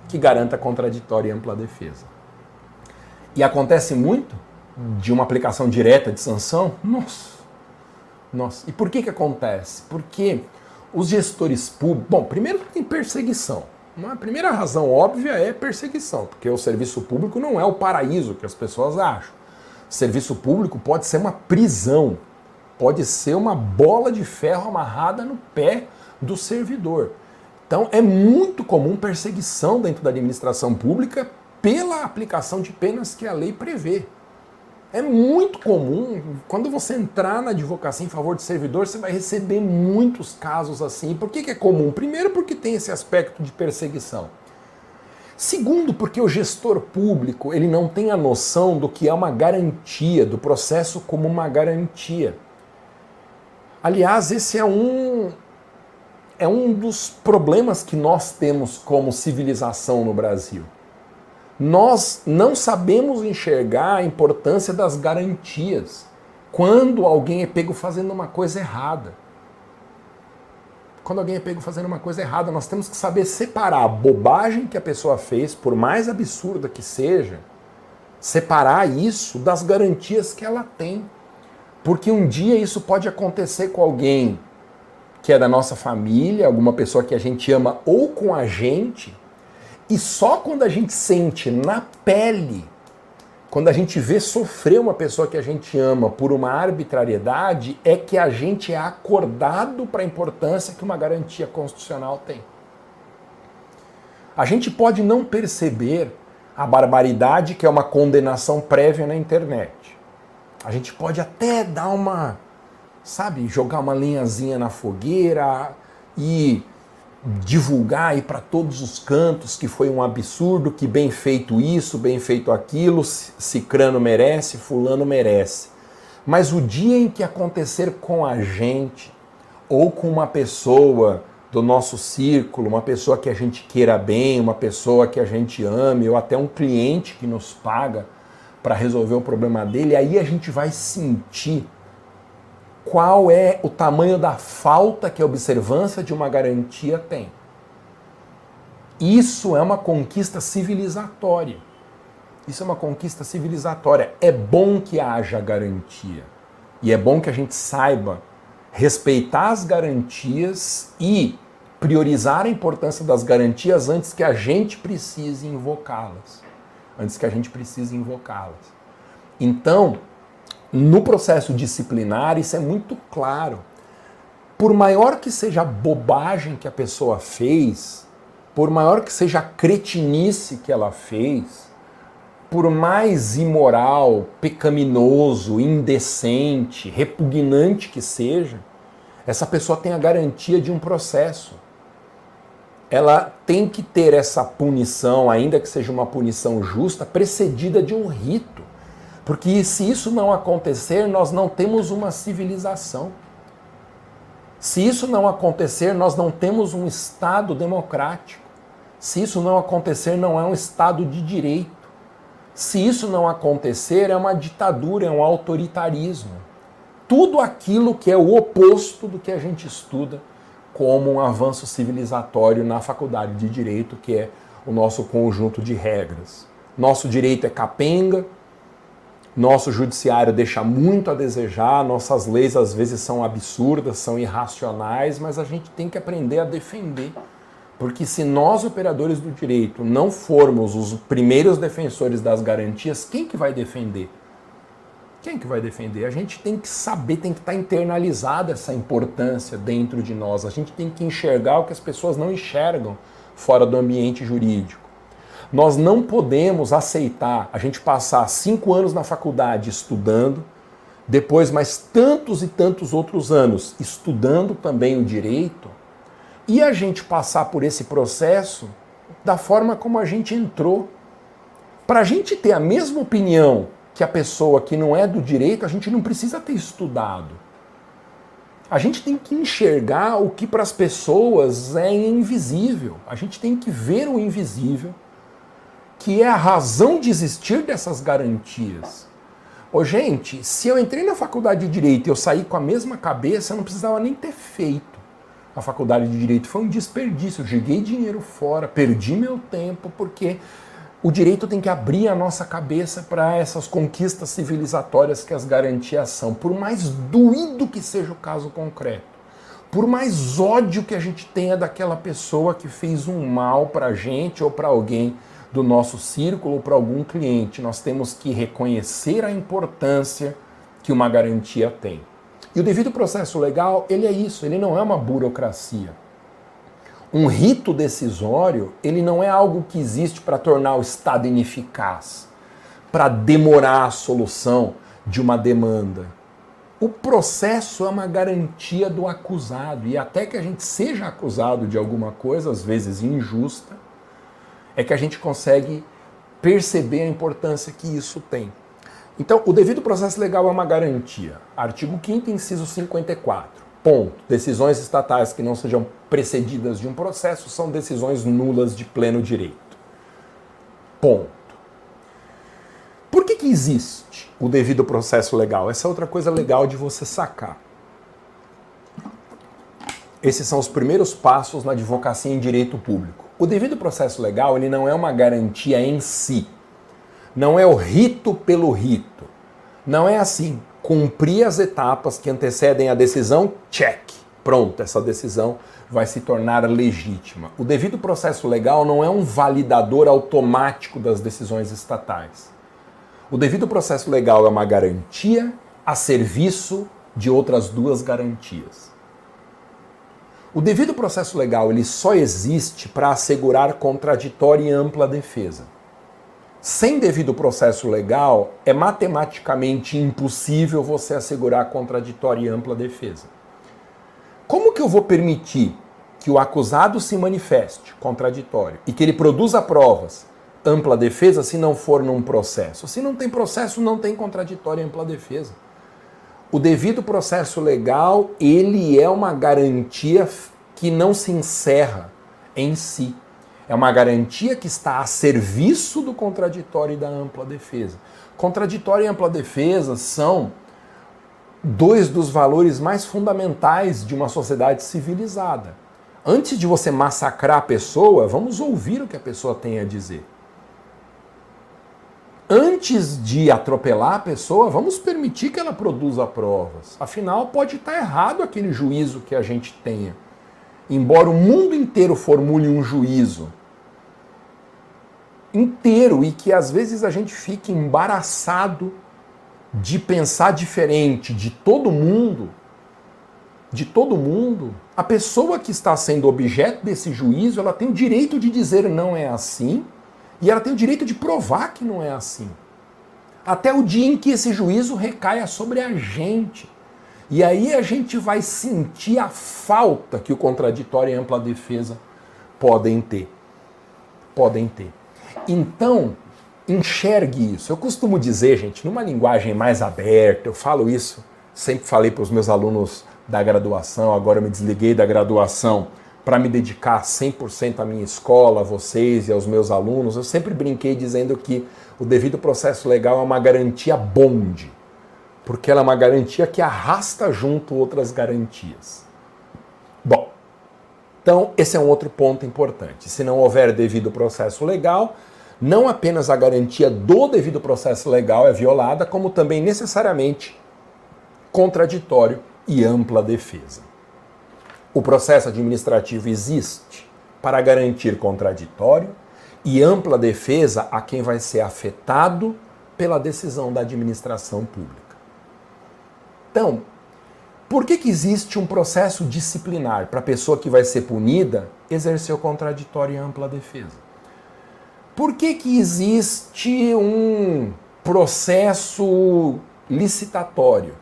que garanta contraditória e ampla defesa. E acontece muito de uma aplicação direta de sanção? Nossa, nossa, e por que que acontece? Porque os gestores públicos. Bom, primeiro tem perseguição. Uma primeira razão óbvia é perseguição, porque o serviço público não é o paraíso que as pessoas acham. O serviço público pode ser uma prisão, pode ser uma bola de ferro amarrada no pé do servidor. Então é muito comum perseguição dentro da administração pública pela aplicação de penas que a lei prevê. É muito comum, quando você entrar na advocacia em favor de servidor, você vai receber muitos casos assim. Por que, que é comum? Primeiro, porque tem esse aspecto de perseguição. Segundo, porque o gestor público ele não tem a noção do que é uma garantia, do processo como uma garantia. Aliás, esse é um, é um dos problemas que nós temos como civilização no Brasil nós não sabemos enxergar a importância das garantias quando alguém é pego fazendo uma coisa errada. Quando alguém é pego fazendo uma coisa errada, nós temos que saber separar a bobagem que a pessoa fez, por mais absurda que seja, separar isso das garantias que ela tem. Porque um dia isso pode acontecer com alguém que é da nossa família, alguma pessoa que a gente ama ou com a gente, e só quando a gente sente na pele, quando a gente vê sofrer uma pessoa que a gente ama por uma arbitrariedade, é que a gente é acordado para a importância que uma garantia constitucional tem. A gente pode não perceber a barbaridade que é uma condenação prévia na internet. A gente pode até dar uma, sabe, jogar uma linhazinha na fogueira e divulgar aí para todos os cantos que foi um absurdo, que bem feito isso, bem feito aquilo, Cicrano merece, Fulano merece. Mas o dia em que acontecer com a gente, ou com uma pessoa do nosso círculo, uma pessoa que a gente queira bem, uma pessoa que a gente ame, ou até um cliente que nos paga para resolver o problema dele, aí a gente vai sentir qual é o tamanho da falta que a observância de uma garantia tem. Isso é uma conquista civilizatória. Isso é uma conquista civilizatória. É bom que haja garantia. E é bom que a gente saiba respeitar as garantias e priorizar a importância das garantias antes que a gente precise invocá-las. Antes que a gente precise invocá-las. Então, no processo disciplinar, isso é muito claro. Por maior que seja a bobagem que a pessoa fez, por maior que seja a cretinice que ela fez, por mais imoral, pecaminoso, indecente, repugnante que seja, essa pessoa tem a garantia de um processo. Ela tem que ter essa punição, ainda que seja uma punição justa, precedida de um rito. Porque se isso não acontecer, nós não temos uma civilização. Se isso não acontecer, nós não temos um Estado democrático. Se isso não acontecer, não é um Estado de direito. Se isso não acontecer, é uma ditadura, é um autoritarismo. Tudo aquilo que é o oposto do que a gente estuda como um avanço civilizatório na faculdade de direito, que é o nosso conjunto de regras. nosso direito é capenga, nosso judiciário deixa muito a desejar, nossas leis às vezes são absurdas, são irracionais, mas a gente tem que aprender a defender. Porque se nós, operadores do direito, não formos os primeiros defensores das garantias, quem que vai defender? Quem que vai defender? A gente tem que saber, tem que estar internalizada essa importância dentro de nós. A gente tem que enxergar o que as pessoas não enxergam fora do ambiente jurídico. Nós não podemos aceitar a gente passar cinco anos na faculdade estudando, depois mais tantos e tantos outros anos estudando também o direito, e a gente passar por esse processo da forma como a gente entrou. Para a gente ter a mesma opinião que a pessoa que não é do direito, a gente não precisa ter estudado. A gente tem que enxergar o que para as pessoas é invisível. A gente tem que ver o invisível, que é a razão de existir dessas garantias. Ô, gente, se eu entrei na faculdade de direito e eu saí com a mesma cabeça, eu não precisava nem ter feito a faculdade de direito. Foi um desperdício. Eu joguei dinheiro fora, perdi meu tempo, porque o direito tem que abrir a nossa cabeça para essas conquistas civilizatórias que as garantias são, por mais doído que seja o caso concreto, por mais ódio que a gente tenha daquela pessoa que fez um mal para a gente ou para alguém do nosso círculo ou para algum cliente, nós temos que reconhecer a importância que uma garantia tem. E o devido processo legal, ele é isso, ele não é uma burocracia. Um rito decisório, ele não é algo que existe para tornar o Estado ineficaz, para demorar a solução de uma demanda. O processo é uma garantia do acusado, e até que a gente seja acusado de alguma coisa, às vezes injusta, é que a gente consegue perceber a importância que isso tem. Então, o devido processo legal é uma garantia. Artigo 5 inciso 54. Ponto. Decisões estatais que não sejam precedidas de um processo são decisões nulas de pleno direito. Ponto. Por que, que existe o devido processo legal? Essa é outra coisa legal de você sacar. Esses são os primeiros passos na advocacia em direito público. O devido processo legal ele não é uma garantia em si. Não é o rito pelo rito. Não é assim cumprir as etapas que antecedem a decisão, check. Pronto, essa decisão vai se tornar legítima. O devido processo legal não é um validador automático das decisões estatais. O devido processo legal é uma garantia a serviço de outras duas garantias. O devido processo legal ele só existe para assegurar contraditória e ampla defesa sem devido processo legal, é matematicamente impossível você assegurar contraditória e ampla defesa. Como que eu vou permitir que o acusado se manifeste contraditório e que ele produza provas ampla defesa se não for num processo? Se não tem processo, não tem contraditória e ampla defesa. O devido processo legal, ele é uma garantia que não se encerra em si. É uma garantia que está a serviço do contraditório e da ampla defesa. Contraditório e ampla defesa são dois dos valores mais fundamentais de uma sociedade civilizada. Antes de você massacrar a pessoa, vamos ouvir o que a pessoa tem a dizer. Antes de atropelar a pessoa, vamos permitir que ela produza provas. Afinal, pode estar errado aquele juízo que a gente tenha embora o mundo inteiro formule um juízo inteiro e que às vezes a gente fique embaraçado de pensar diferente de todo mundo, de todo mundo, a pessoa que está sendo objeto desse juízo, ela tem o direito de dizer não é assim e ela tem o direito de provar que não é assim. Até o dia em que esse juízo recaia sobre a gente. E aí a gente vai sentir a falta que o contraditório e a ampla defesa podem ter. Podem ter. Então, enxergue isso. Eu costumo dizer, gente, numa linguagem mais aberta, eu falo isso, sempre falei para os meus alunos da graduação, agora eu me desliguei da graduação para me dedicar 100% à minha escola, a vocês e aos meus alunos. Eu sempre brinquei dizendo que o devido processo legal é uma garantia bonde porque ela é uma garantia que arrasta junto outras garantias. Bom, então esse é um outro ponto importante. Se não houver devido processo legal, não apenas a garantia do devido processo legal é violada, como também necessariamente contraditório e ampla defesa. O processo administrativo existe para garantir contraditório e ampla defesa a quem vai ser afetado pela decisão da administração pública. Então, por que, que existe um processo disciplinar para a pessoa que vai ser punida exercer o contraditório e ampla defesa? Por que, que existe um processo licitatório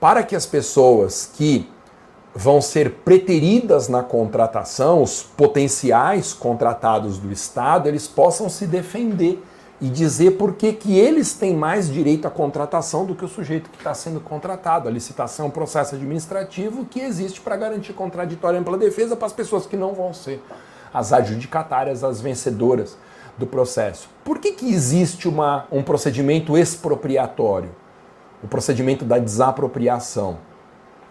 para que as pessoas que vão ser preteridas na contratação, os potenciais contratados do Estado, eles possam se defender e dizer por que, que eles têm mais direito à contratação do que o sujeito que está sendo contratado. A licitação é um processo administrativo que existe para garantir contraditória e ampla defesa para as pessoas que não vão ser as adjudicatárias, as vencedoras do processo. Por que, que existe uma, um procedimento expropriatório? O procedimento da desapropriação.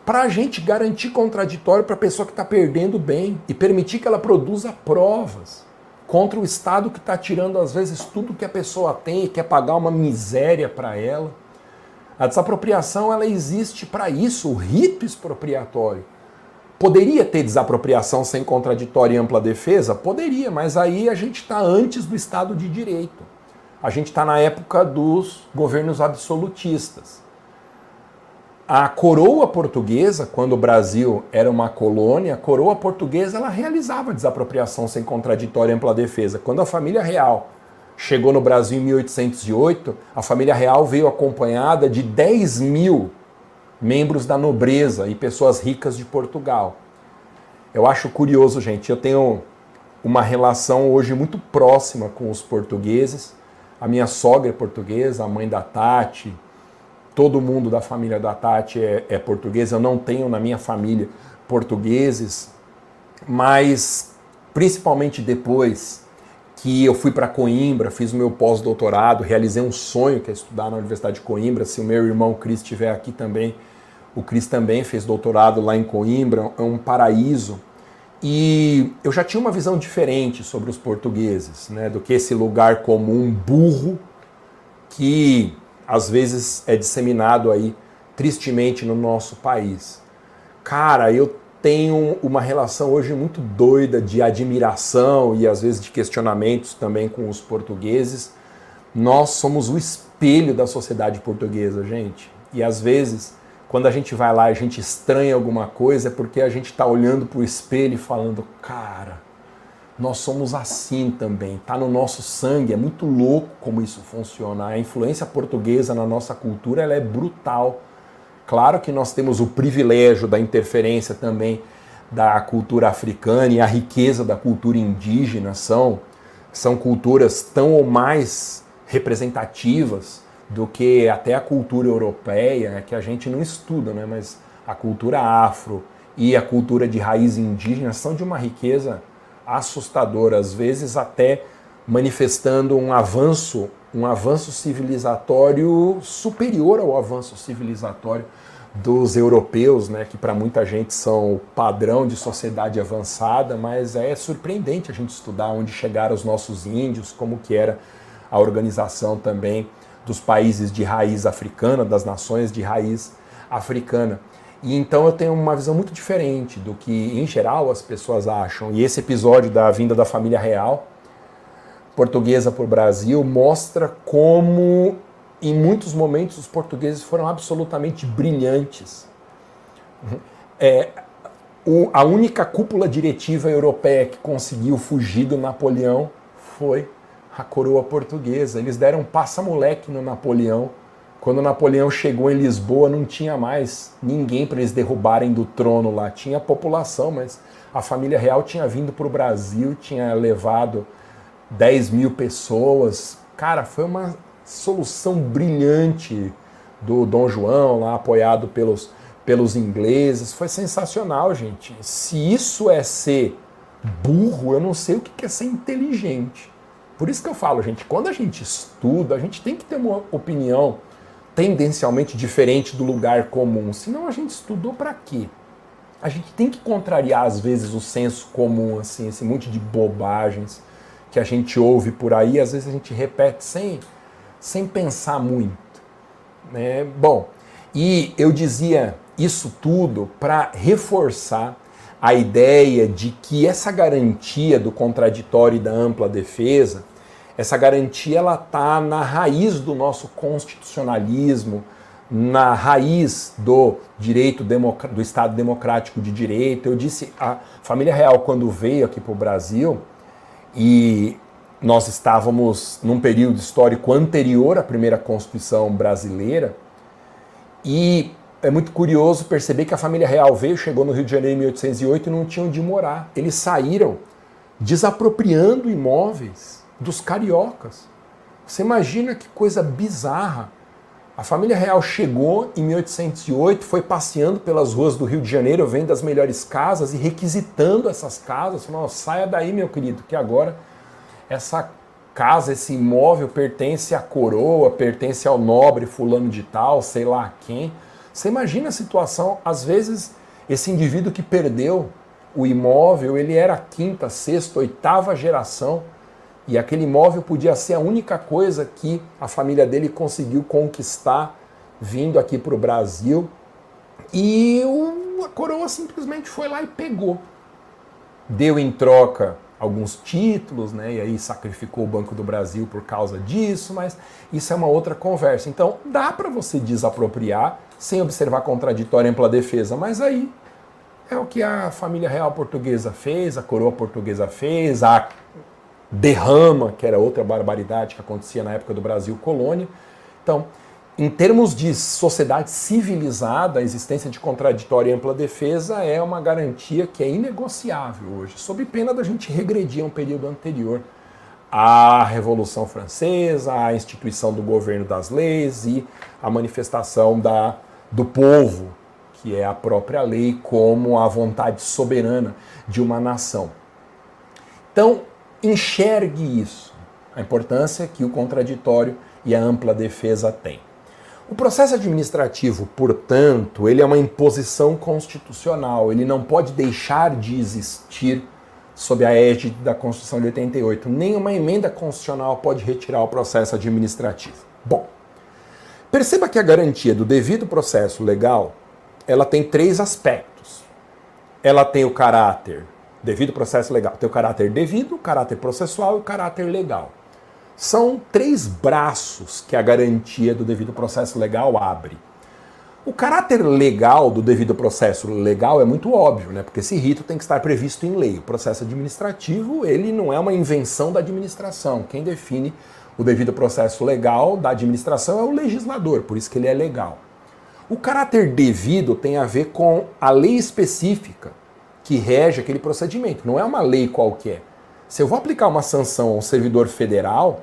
Para a gente garantir contraditório para a pessoa que está perdendo bem e permitir que ela produza provas contra o Estado que está tirando, às vezes, tudo que a pessoa tem e quer pagar uma miséria para ela. A desapropriação ela existe para isso, o rito expropriatório. Poderia ter desapropriação sem contraditório e ampla defesa? Poderia, mas aí a gente está antes do Estado de Direito. A gente está na época dos governos absolutistas a coroa portuguesa, quando o Brasil era uma colônia, a coroa portuguesa ela realizava desapropriação sem contraditório e ampla defesa. Quando a família real chegou no Brasil em 1808, a família real veio acompanhada de 10 mil membros da nobreza e pessoas ricas de Portugal. Eu acho curioso, gente. Eu tenho uma relação hoje muito próxima com os portugueses. A minha sogra é portuguesa, a mãe da Tati, todo mundo da família da Tati é, é português, eu não tenho na minha família portugueses, mas principalmente depois que eu fui para Coimbra, fiz o meu pós-doutorado, realizei um sonho que é estudar na Universidade de Coimbra. Se o meu irmão Cris estiver aqui também, o Cris também fez doutorado lá em Coimbra, é um paraíso. E eu já tinha uma visão diferente sobre os portugueses, né, do que esse lugar comum burro que às vezes é disseminado aí tristemente no nosso país. Cara, eu tenho uma relação hoje muito doida de admiração e às vezes de questionamentos também com os portugueses. Nós somos o espelho da sociedade portuguesa, gente. E às vezes, quando a gente vai lá e a gente estranha alguma coisa, é porque a gente está olhando para o espelho e falando, cara, nós somos assim também, está no nosso sangue, é muito louco como isso funciona. A influência portuguesa na nossa cultura ela é brutal. Claro que nós temos o privilégio da interferência também da cultura africana e a riqueza da cultura indígena são, são culturas tão ou mais representativas do que até a cultura europeia, né, que a gente não estuda, né, mas a cultura afro e a cultura de raiz indígena são de uma riqueza assustador, às vezes até manifestando um avanço, um avanço civilizatório superior ao avanço civilizatório dos europeus, né, que para muita gente são o padrão de sociedade avançada, mas é surpreendente a gente estudar onde chegaram os nossos índios, como que era a organização também dos países de raiz africana, das nações de raiz africana. E então eu tenho uma visão muito diferente do que, em geral, as pessoas acham. E esse episódio da vinda da família real, portuguesa por Brasil, mostra como, em muitos momentos, os portugueses foram absolutamente brilhantes. É, o, a única cúpula diretiva europeia que conseguiu fugir do Napoleão foi a coroa portuguesa. Eles deram passa-moleque no Napoleão quando Napoleão chegou em Lisboa, não tinha mais ninguém para eles derrubarem do trono lá. Tinha população, mas a família real tinha vindo para o Brasil, tinha levado 10 mil pessoas. Cara, foi uma solução brilhante do Dom João, lá apoiado pelos, pelos ingleses. Foi sensacional, gente. Se isso é ser burro, eu não sei o que é ser inteligente. Por isso que eu falo, gente, quando a gente estuda, a gente tem que ter uma opinião tendencialmente diferente do lugar comum. Senão a gente estudou para quê? A gente tem que contrariar às vezes o senso comum, assim, esse monte de bobagens que a gente ouve por aí, às vezes a gente repete sem, sem pensar muito. Né? Bom, e eu dizia isso tudo para reforçar a ideia de que essa garantia do contraditório e da ampla defesa, essa garantia ela está na raiz do nosso constitucionalismo, na raiz do direito do Estado democrático de direito. Eu disse, a família real quando veio aqui para o Brasil e nós estávamos num período histórico anterior à primeira Constituição brasileira e é muito curioso perceber que a família real veio, chegou no Rio de Janeiro em 1808 e não tinham onde morar. Eles saíram desapropriando imóveis dos cariocas. Você imagina que coisa bizarra. A família real chegou em 1808, foi passeando pelas ruas do Rio de Janeiro, vendo as melhores casas e requisitando essas casas. Falou, saia daí, meu querido, que agora essa casa, esse imóvel pertence à coroa, pertence ao nobre fulano de tal, sei lá quem. Você imagina a situação, às vezes esse indivíduo que perdeu o imóvel, ele era a quinta, sexta, oitava geração e aquele imóvel podia ser a única coisa que a família dele conseguiu conquistar vindo aqui para o Brasil. E a coroa simplesmente foi lá e pegou. Deu em troca alguns títulos, né? E aí sacrificou o Banco do Brasil por causa disso, mas isso é uma outra conversa. Então, dá para você desapropriar sem observar contraditória em ampla defesa, mas aí é o que a família real portuguesa fez, a coroa portuguesa fez, a derrama, que era outra barbaridade que acontecia na época do Brasil colônia. Então, em termos de sociedade civilizada, a existência de contraditório e ampla defesa é uma garantia que é inegociável hoje, sob pena da gente regredir a um período anterior à Revolução Francesa, à instituição do governo das leis e a manifestação da, do povo, que é a própria lei, como a vontade soberana de uma nação. Então, enxergue isso, a importância que o contraditório e a ampla defesa têm. O processo administrativo, portanto, ele é uma imposição constitucional, ele não pode deixar de existir sob a égide da Constituição de 88. Nenhuma emenda constitucional pode retirar o processo administrativo. Bom, perceba que a garantia do devido processo legal, ela tem três aspectos. Ela tem o caráter devido processo legal. Tem o caráter devido, o caráter processual e o caráter legal. São três braços que a garantia do devido processo legal abre. O caráter legal do devido processo legal é muito óbvio, né? Porque esse rito tem que estar previsto em lei. O processo administrativo, ele não é uma invenção da administração. Quem define o devido processo legal da administração é o legislador, por isso que ele é legal. O caráter devido tem a ver com a lei específica que rege aquele procedimento. Não é uma lei qualquer. Se eu vou aplicar uma sanção a um servidor federal,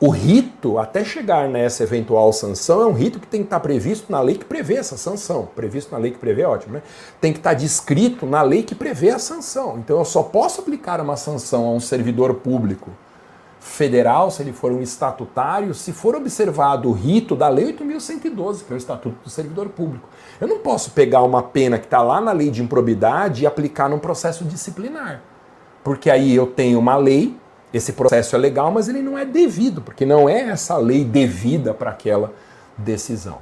o rito, até chegar nessa eventual sanção, é um rito que tem que estar previsto na lei que prevê essa sanção. Previsto na lei que prevê, ótimo, né? Tem que estar descrito na lei que prevê a sanção. Então eu só posso aplicar uma sanção a um servidor público federal, se ele for um estatutário, se for observado o rito da Lei 8.112, que é o Estatuto do Servidor Público. Eu não posso pegar uma pena que está lá na lei de improbidade e aplicar num processo disciplinar. Porque aí eu tenho uma lei, esse processo é legal, mas ele não é devido, porque não é essa lei devida para aquela decisão.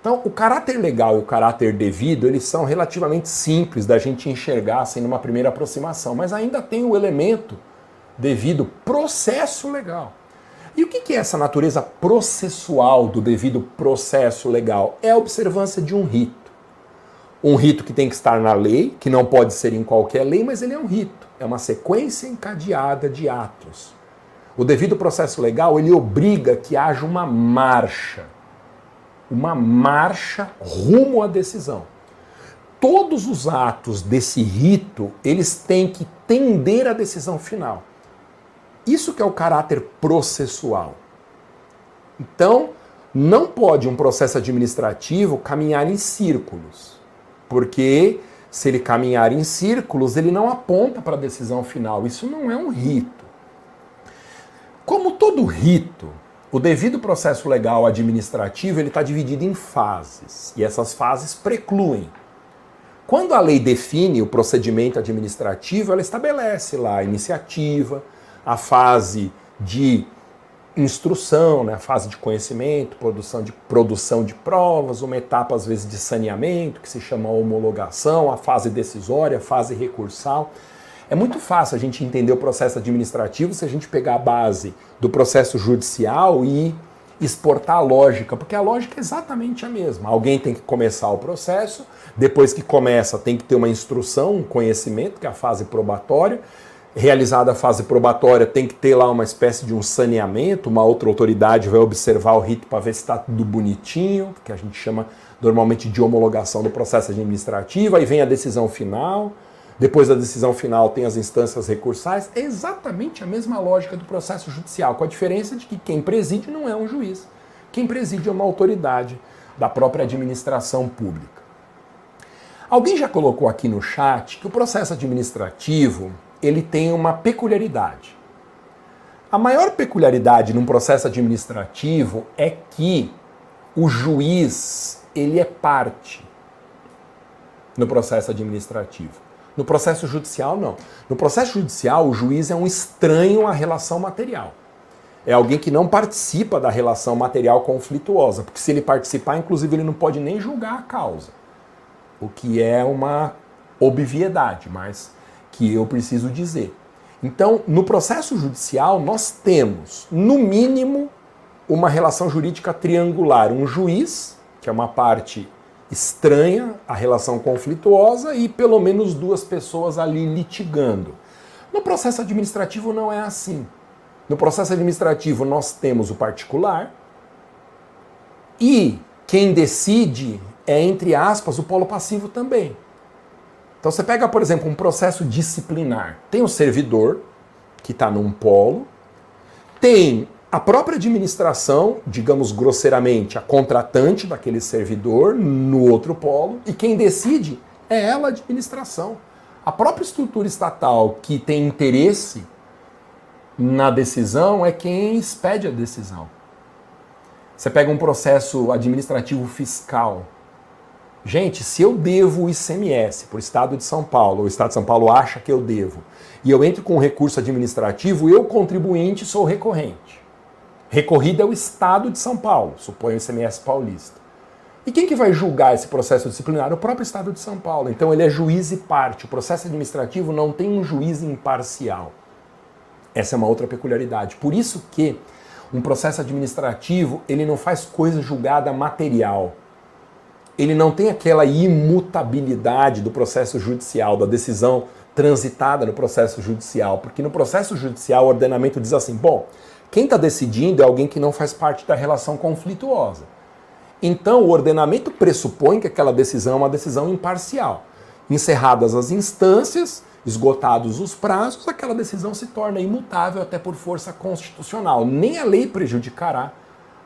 Então, o caráter legal e o caráter devido, eles são relativamente simples da gente enxergar assim numa primeira aproximação, mas ainda tem o elemento devido processo legal. E o que é essa natureza processual do devido processo legal? É a observância de um rito. Um rito que tem que estar na lei, que não pode ser em qualquer lei, mas ele é um rito. É uma sequência encadeada de atos. O devido processo legal, ele obriga que haja uma marcha. Uma marcha rumo à decisão. Todos os atos desse rito, eles têm que tender à decisão final. Isso que é o caráter processual. Então, não pode um processo administrativo caminhar em círculos, porque se ele caminhar em círculos, ele não aponta para a decisão final. Isso não é um rito. Como todo rito, o devido processo legal administrativo ele está dividido em fases e essas fases precluem. Quando a lei define o procedimento administrativo, ela estabelece lá a iniciativa, a fase de instrução, né, a fase de conhecimento, produção de, produção de provas, uma etapa às vezes de saneamento, que se chama homologação, a fase decisória, a fase recursal. É muito fácil a gente entender o processo administrativo se a gente pegar a base do processo judicial e exportar a lógica, porque a lógica é exatamente a mesma. Alguém tem que começar o processo, depois que começa, tem que ter uma instrução, um conhecimento, que é a fase probatória. Realizada a fase probatória, tem que ter lá uma espécie de um saneamento, uma outra autoridade vai observar o rito para ver se está tudo bonitinho, que a gente chama normalmente de homologação do processo administrativo, aí vem a decisão final. Depois da decisão final tem as instâncias recursais. É exatamente a mesma lógica do processo judicial, com a diferença de que quem preside não é um juiz. Quem preside é uma autoridade da própria administração pública. Alguém já colocou aqui no chat que o processo administrativo ele tem uma peculiaridade. A maior peculiaridade num processo administrativo é que o juiz ele é parte no processo administrativo. No processo judicial, não. No processo judicial, o juiz é um estranho à relação material. É alguém que não participa da relação material conflituosa, porque se ele participar, inclusive, ele não pode nem julgar a causa. O que é uma obviedade, mas que eu preciso dizer. Então, no processo judicial, nós temos, no mínimo, uma relação jurídica triangular: um juiz, que é uma parte estranha, a relação conflituosa, e pelo menos duas pessoas ali litigando. No processo administrativo não é assim. No processo administrativo nós temos o particular e quem decide é, entre aspas, o polo passivo também. Então você pega, por exemplo, um processo disciplinar. Tem o servidor, que está num polo, tem a própria administração, digamos grosseiramente, a contratante daquele servidor no outro polo, e quem decide é ela, a administração. A própria estrutura estatal que tem interesse na decisão é quem expede a decisão. Você pega um processo administrativo fiscal. Gente, se eu devo o ICMS para o Estado de São Paulo, o Estado de São Paulo acha que eu devo, e eu entro com um recurso administrativo, eu, contribuinte, sou recorrente. Recorrido é o Estado de São Paulo, suponho o ICMS paulista. E quem que vai julgar esse processo disciplinar? O próprio Estado de São Paulo. Então ele é juiz e parte. O processo administrativo não tem um juiz imparcial. Essa é uma outra peculiaridade. Por isso que um processo administrativo, ele não faz coisa julgada material. Ele não tem aquela imutabilidade do processo judicial, da decisão transitada no processo judicial, porque no processo judicial o ordenamento diz assim: bom, quem está decidindo é alguém que não faz parte da relação conflituosa. Então, o ordenamento pressupõe que aquela decisão é uma decisão imparcial. Encerradas as instâncias, esgotados os prazos, aquela decisão se torna imutável até por força constitucional. Nem a lei prejudicará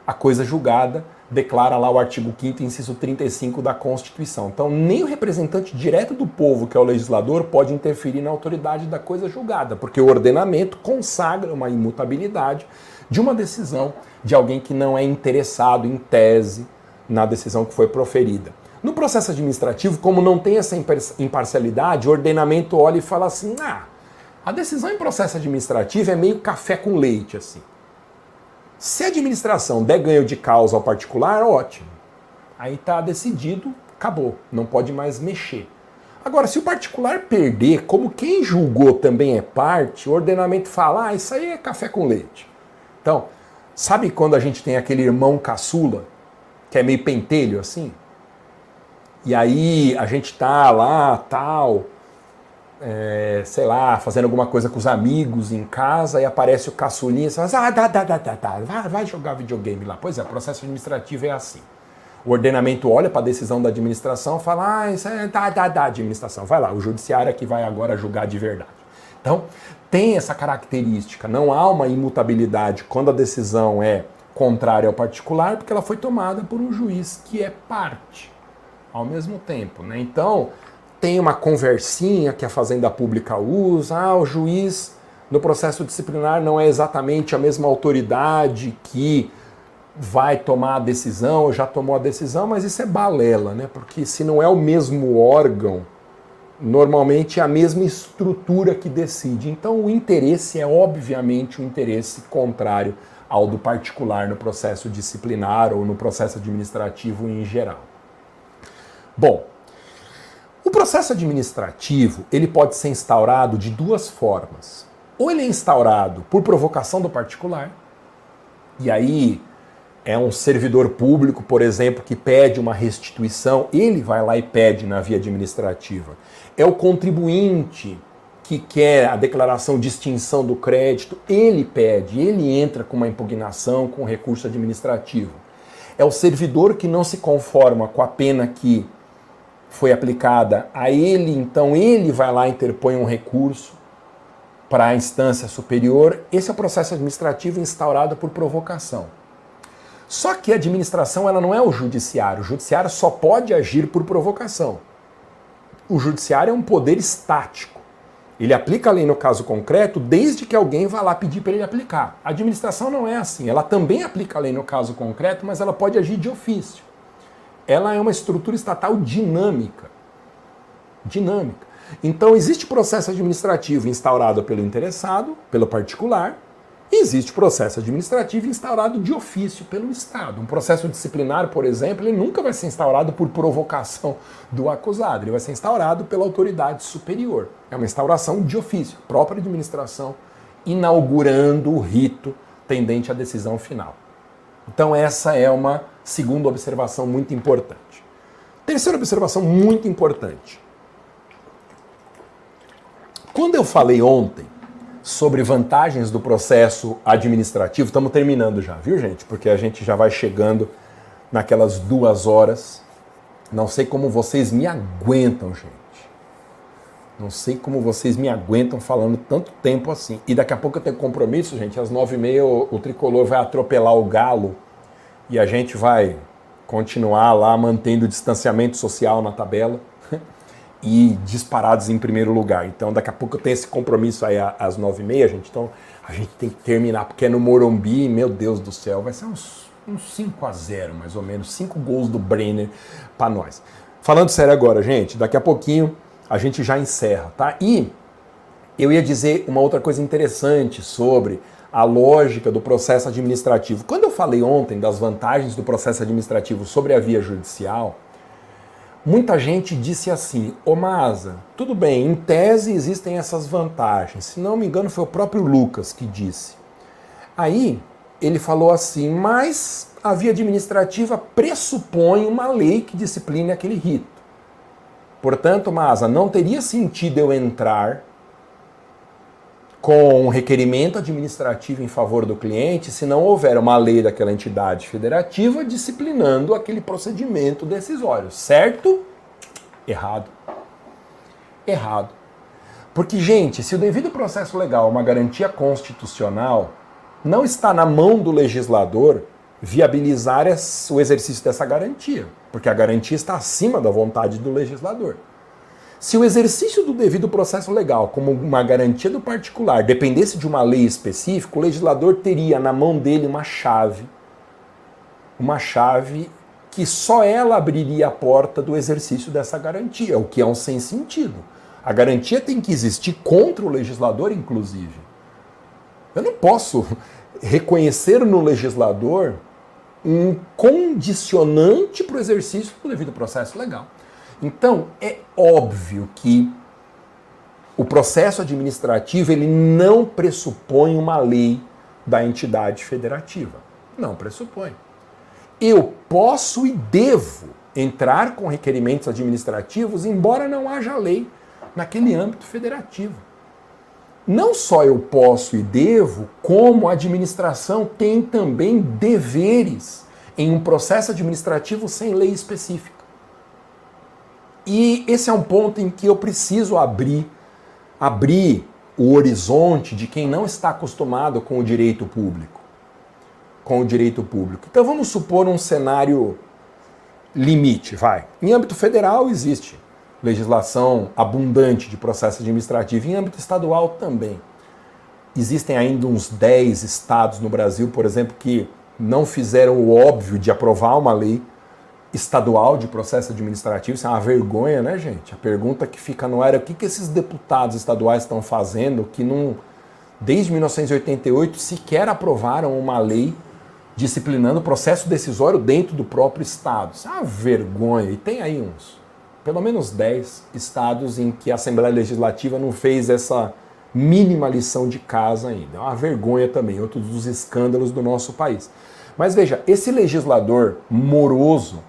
a coisa julgada, declara lá o artigo 5 inciso 35 da Constituição. Então, nem o representante direto do povo, que é o legislador, pode interferir na autoridade da coisa julgada, porque o ordenamento consagra uma imutabilidade de uma decisão de alguém que não é interessado em tese na decisão que foi proferida. No processo administrativo, como não tem essa imparcialidade, o ordenamento olha e fala assim: ah, a decisão em processo administrativo é meio café com leite, assim. Se a administração der ganho de causa ao particular, ótimo. Aí está decidido, acabou, não pode mais mexer. Agora, se o particular perder, como quem julgou também é parte, o ordenamento fala, ah, isso aí é café com leite. Então, sabe quando a gente tem aquele irmão caçula, que é meio pentelho assim? E aí a gente tá lá, tal, é, sei lá, fazendo alguma coisa com os amigos em casa e aparece o caçulinha e você fala, ah, dá, dá, dá, dá, dá, vai, vai jogar videogame lá. Pois é, o processo administrativo é assim. O ordenamento olha para a decisão da administração e fala, ah, isso é dá, dá, dá, administração. Vai lá, o judiciário é que vai agora julgar de verdade. Então, tem essa característica, não há uma imutabilidade quando a decisão é contrária ao particular, porque ela foi tomada por um juiz que é parte ao mesmo tempo. Né? Então, tem uma conversinha que a Fazenda Pública usa, ah, o juiz no processo disciplinar não é exatamente a mesma autoridade que vai tomar a decisão, já tomou a decisão, mas isso é balela, né? Porque se não é o mesmo órgão normalmente é a mesma estrutura que decide. Então, o interesse é, obviamente, um interesse contrário ao do particular no processo disciplinar ou no processo administrativo em geral. Bom, o processo administrativo ele pode ser instaurado de duas formas. Ou ele é instaurado por provocação do particular, e aí é um servidor público, por exemplo, que pede uma restituição, ele vai lá e pede na via administrativa. É o contribuinte que quer a declaração de extinção do crédito, ele pede, ele entra com uma impugnação com recurso administrativo. É o servidor que não se conforma com a pena que foi aplicada a ele, então ele vai lá e interpõe um recurso para a instância superior. Esse é o processo administrativo instaurado por provocação. Só que a administração ela não é o judiciário. O judiciário só pode agir por provocação. O judiciário é um poder estático. Ele aplica a lei no caso concreto desde que alguém vá lá pedir para ele aplicar. A administração não é assim. Ela também aplica a lei no caso concreto, mas ela pode agir de ofício. Ela é uma estrutura estatal dinâmica. Dinâmica. Então existe processo administrativo instaurado pelo interessado, pelo particular, existe processo administrativo instaurado de ofício pelo Estado. Um processo disciplinar, por exemplo, ele nunca vai ser instaurado por provocação do acusado, ele vai ser instaurado pela autoridade superior. É uma instauração de ofício, própria administração, inaugurando o rito tendente à decisão final. Então, essa é uma segunda observação muito importante. Terceira observação muito importante. Quando eu falei ontem sobre vantagens do processo administrativo. Estamos terminando já, viu, gente? Porque a gente já vai chegando naquelas duas horas. Não sei como vocês me aguentam, gente. Não sei como vocês me aguentam falando tanto tempo assim. E daqui a pouco eu tenho compromisso, gente. Às nove e meia o, tricolor vai atropelar o galo e a gente vai continuar lá mantendo o distanciamento social na tabela *laughs* e disparados em primeiro lugar. Então, daqui a pouco eu tenho esse compromisso aí às nove e meia, gente. Então, a gente tem que terminar, porque é no Morumbi, meu Deus do céu, vai ser uns, uns 5 a 0 mais ou menos, cinco gols do Brenner para nós. Falando sério agora, gente, daqui a pouquinho a gente já encerra, tá? E eu ia dizer uma outra coisa interessante sobre a lógica do processo administrativo. Quando eu falei ontem das vantagens do processo administrativo sobre a via judicial, Muita gente disse assim: Ô Masa, tudo bem, em tese existem essas vantagens. Se não me engano, foi o próprio Lucas que disse. Aí ele falou assim: mas a via administrativa pressupõe uma lei que discipline aquele rito. Portanto, Masa, não teria sentido eu entrar com um requerimento administrativo em favor do cliente se não houver uma lei daquela entidade federativa disciplinando aquele procedimento decisório, certo? Errado. Errado. Porque, gente, se o devido processo legal é uma garantia constitucional, não está na mão do legislador viabilizar o exercício dessa garantia, porque a garantia está acima da vontade do legislador. Se o exercício do devido processo legal, como uma garantia do particular, dependesse de uma lei específica, o legislador teria na mão dele uma chave. Uma chave que só ela abriria a porta do exercício dessa garantia, o que é um sem sentido. A garantia tem que existir contra o legislador, inclusive. Eu não posso *laughs* reconhecer no legislador um condicionante para o exercício do devido processo legal. Então, é óbvio que o processo administrativo ele não pressupõe uma lei da entidade federativa. Não pressupõe. Eu posso e devo entrar com requerimentos administrativos, embora não haja lei naquele âmbito federativo. Não só eu posso e devo, como a administração tem também deveres em um processo administrativo sem lei específica. E esse é um ponto em que eu preciso abrir, abrir o horizonte de quem não está acostumado com o direito público. Com o direito público. Então vamos supor um cenário limite, vai. Em âmbito federal existe legislação abundante de processo administrativo, em âmbito estadual também. Existem ainda uns 10 estados no Brasil, por exemplo, que não fizeram o óbvio de aprovar uma lei estadual de processo administrativo, isso é uma vergonha, né, gente? A pergunta que fica no ar é o que, que esses deputados estaduais estão fazendo que não, desde 1988 sequer aprovaram uma lei disciplinando o processo decisório dentro do próprio estado. Isso é uma vergonha. E tem aí uns, pelo menos 10 estados em que a Assembleia Legislativa não fez essa mínima lição de casa ainda. É uma vergonha também, outro dos escândalos do nosso país. Mas veja, esse legislador moroso,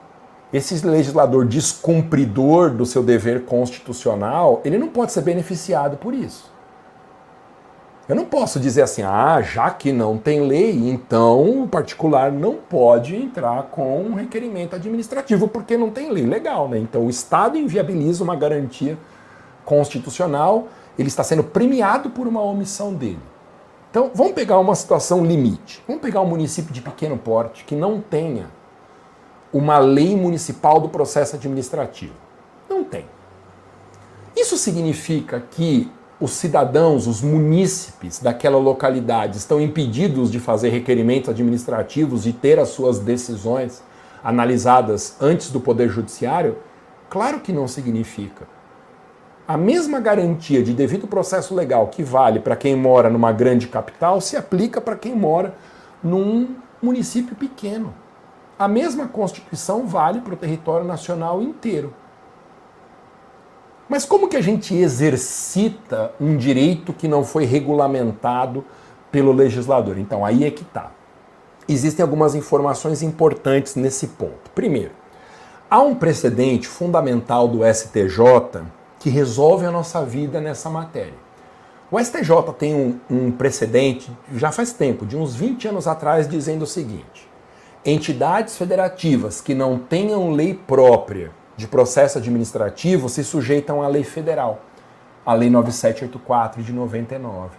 esse legislador descumpridor do seu dever constitucional, ele não pode ser beneficiado por isso. Eu não posso dizer assim, ah, já que não tem lei, então o particular não pode entrar com um requerimento administrativo, porque não tem lei legal, né? Então o Estado inviabiliza uma garantia constitucional, ele está sendo premiado por uma omissão dele. Então, vamos pegar uma situação limite. Vamos pegar um município de pequeno porte que não tenha uma lei municipal do processo administrativo. Não tem. Isso significa que os cidadãos, os munícipes daquela localidade estão impedidos de fazer requerimentos administrativos e ter as suas decisões analisadas antes do Poder Judiciário? Claro que não significa. A mesma garantia de devido processo legal que vale para quem mora numa grande capital se aplica para quem mora num município pequeno. A mesma Constituição vale para o território nacional inteiro. Mas como que a gente exercita um direito que não foi regulamentado pelo legislador? Então, aí é que está. Existem algumas informações importantes nesse ponto. Primeiro, há um precedente fundamental do STJ que resolve a nossa vida nessa matéria. O STJ tem um, um precedente, já faz tempo, de uns 20 anos atrás, dizendo o seguinte: entidades federativas que não tenham lei própria de processo administrativo se sujeitam à lei federal, a lei 9784 de 99.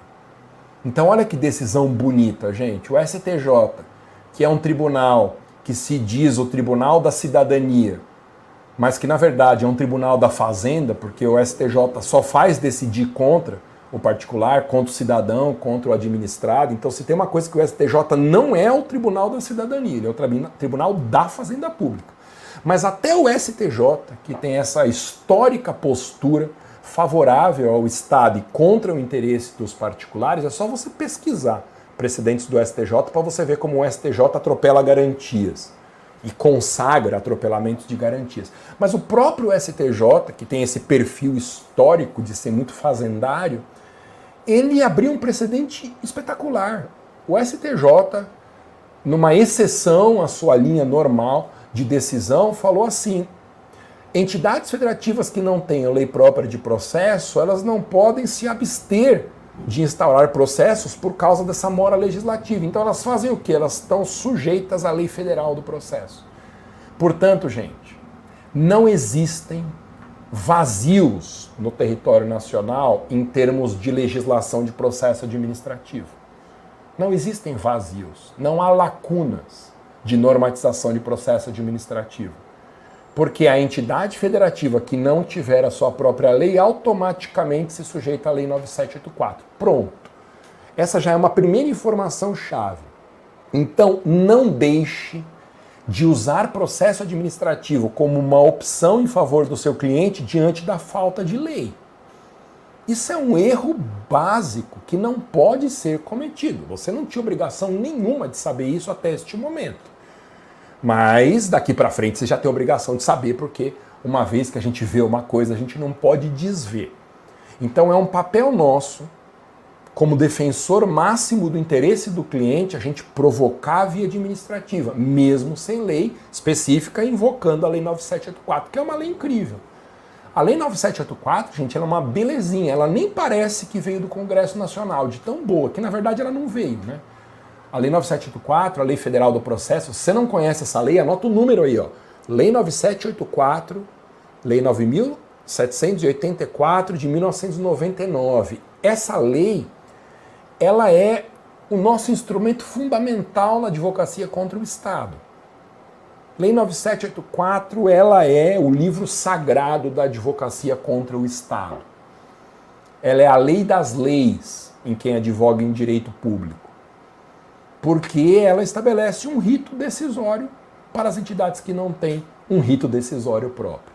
Então olha que decisão bonita, gente. O STJ, que é um tribunal que se diz o Tribunal da Cidadania, mas que na verdade é um tribunal da fazenda, porque o STJ só faz decidir contra o particular, contra o cidadão, contra o administrado. Então, se tem uma coisa que o STJ não é o tribunal da cidadania, ele é o tribunal da fazenda pública. Mas até o STJ, que tem essa histórica postura favorável ao Estado e contra o interesse dos particulares, é só você pesquisar precedentes do STJ para você ver como o STJ atropela garantias e consagra atropelamentos de garantias. Mas o próprio STJ, que tem esse perfil histórico de ser muito fazendário, ele abriu um precedente espetacular. O STJ, numa exceção à sua linha normal, de decisão falou assim: entidades federativas que não tenham lei própria de processo, elas não podem se abster de instaurar processos por causa dessa mora legislativa. Então elas fazem o que? Elas estão sujeitas à lei federal do processo. Portanto, gente, não existem vazios no território nacional em termos de legislação de processo administrativo. Não existem vazios, não há lacunas de normatização de processo administrativo. Porque a entidade federativa que não tiver a sua própria lei automaticamente se sujeita à Lei 9784. Pronto. Essa já é uma primeira informação chave. Então, não deixe de usar processo administrativo como uma opção em favor do seu cliente diante da falta de lei. Isso é um erro básico que não pode ser cometido. Você não tinha obrigação nenhuma de saber isso até este momento. Mas daqui para frente você já tem a obrigação de saber, porque uma vez que a gente vê uma coisa, a gente não pode desver. Então é um papel nosso, como defensor máximo do interesse do cliente, a gente provocar a via administrativa, mesmo sem lei específica, invocando a Lei 9784, que é uma lei incrível. A Lei 9784, gente, ela é uma belezinha, ela nem parece que veio do Congresso Nacional, de tão boa, que na verdade ela não veio, né? A Lei 9784, a Lei Federal do Processo. Você não conhece essa lei, anota o número aí, ó. Lei 9784, Lei 9784 de 1999. Essa lei, ela é o nosso instrumento fundamental na advocacia contra o Estado. Lei 9784, ela é o livro sagrado da advocacia contra o Estado. Ela é a lei das leis em quem advoga em direito público porque ela estabelece um rito decisório para as entidades que não têm um rito decisório próprio.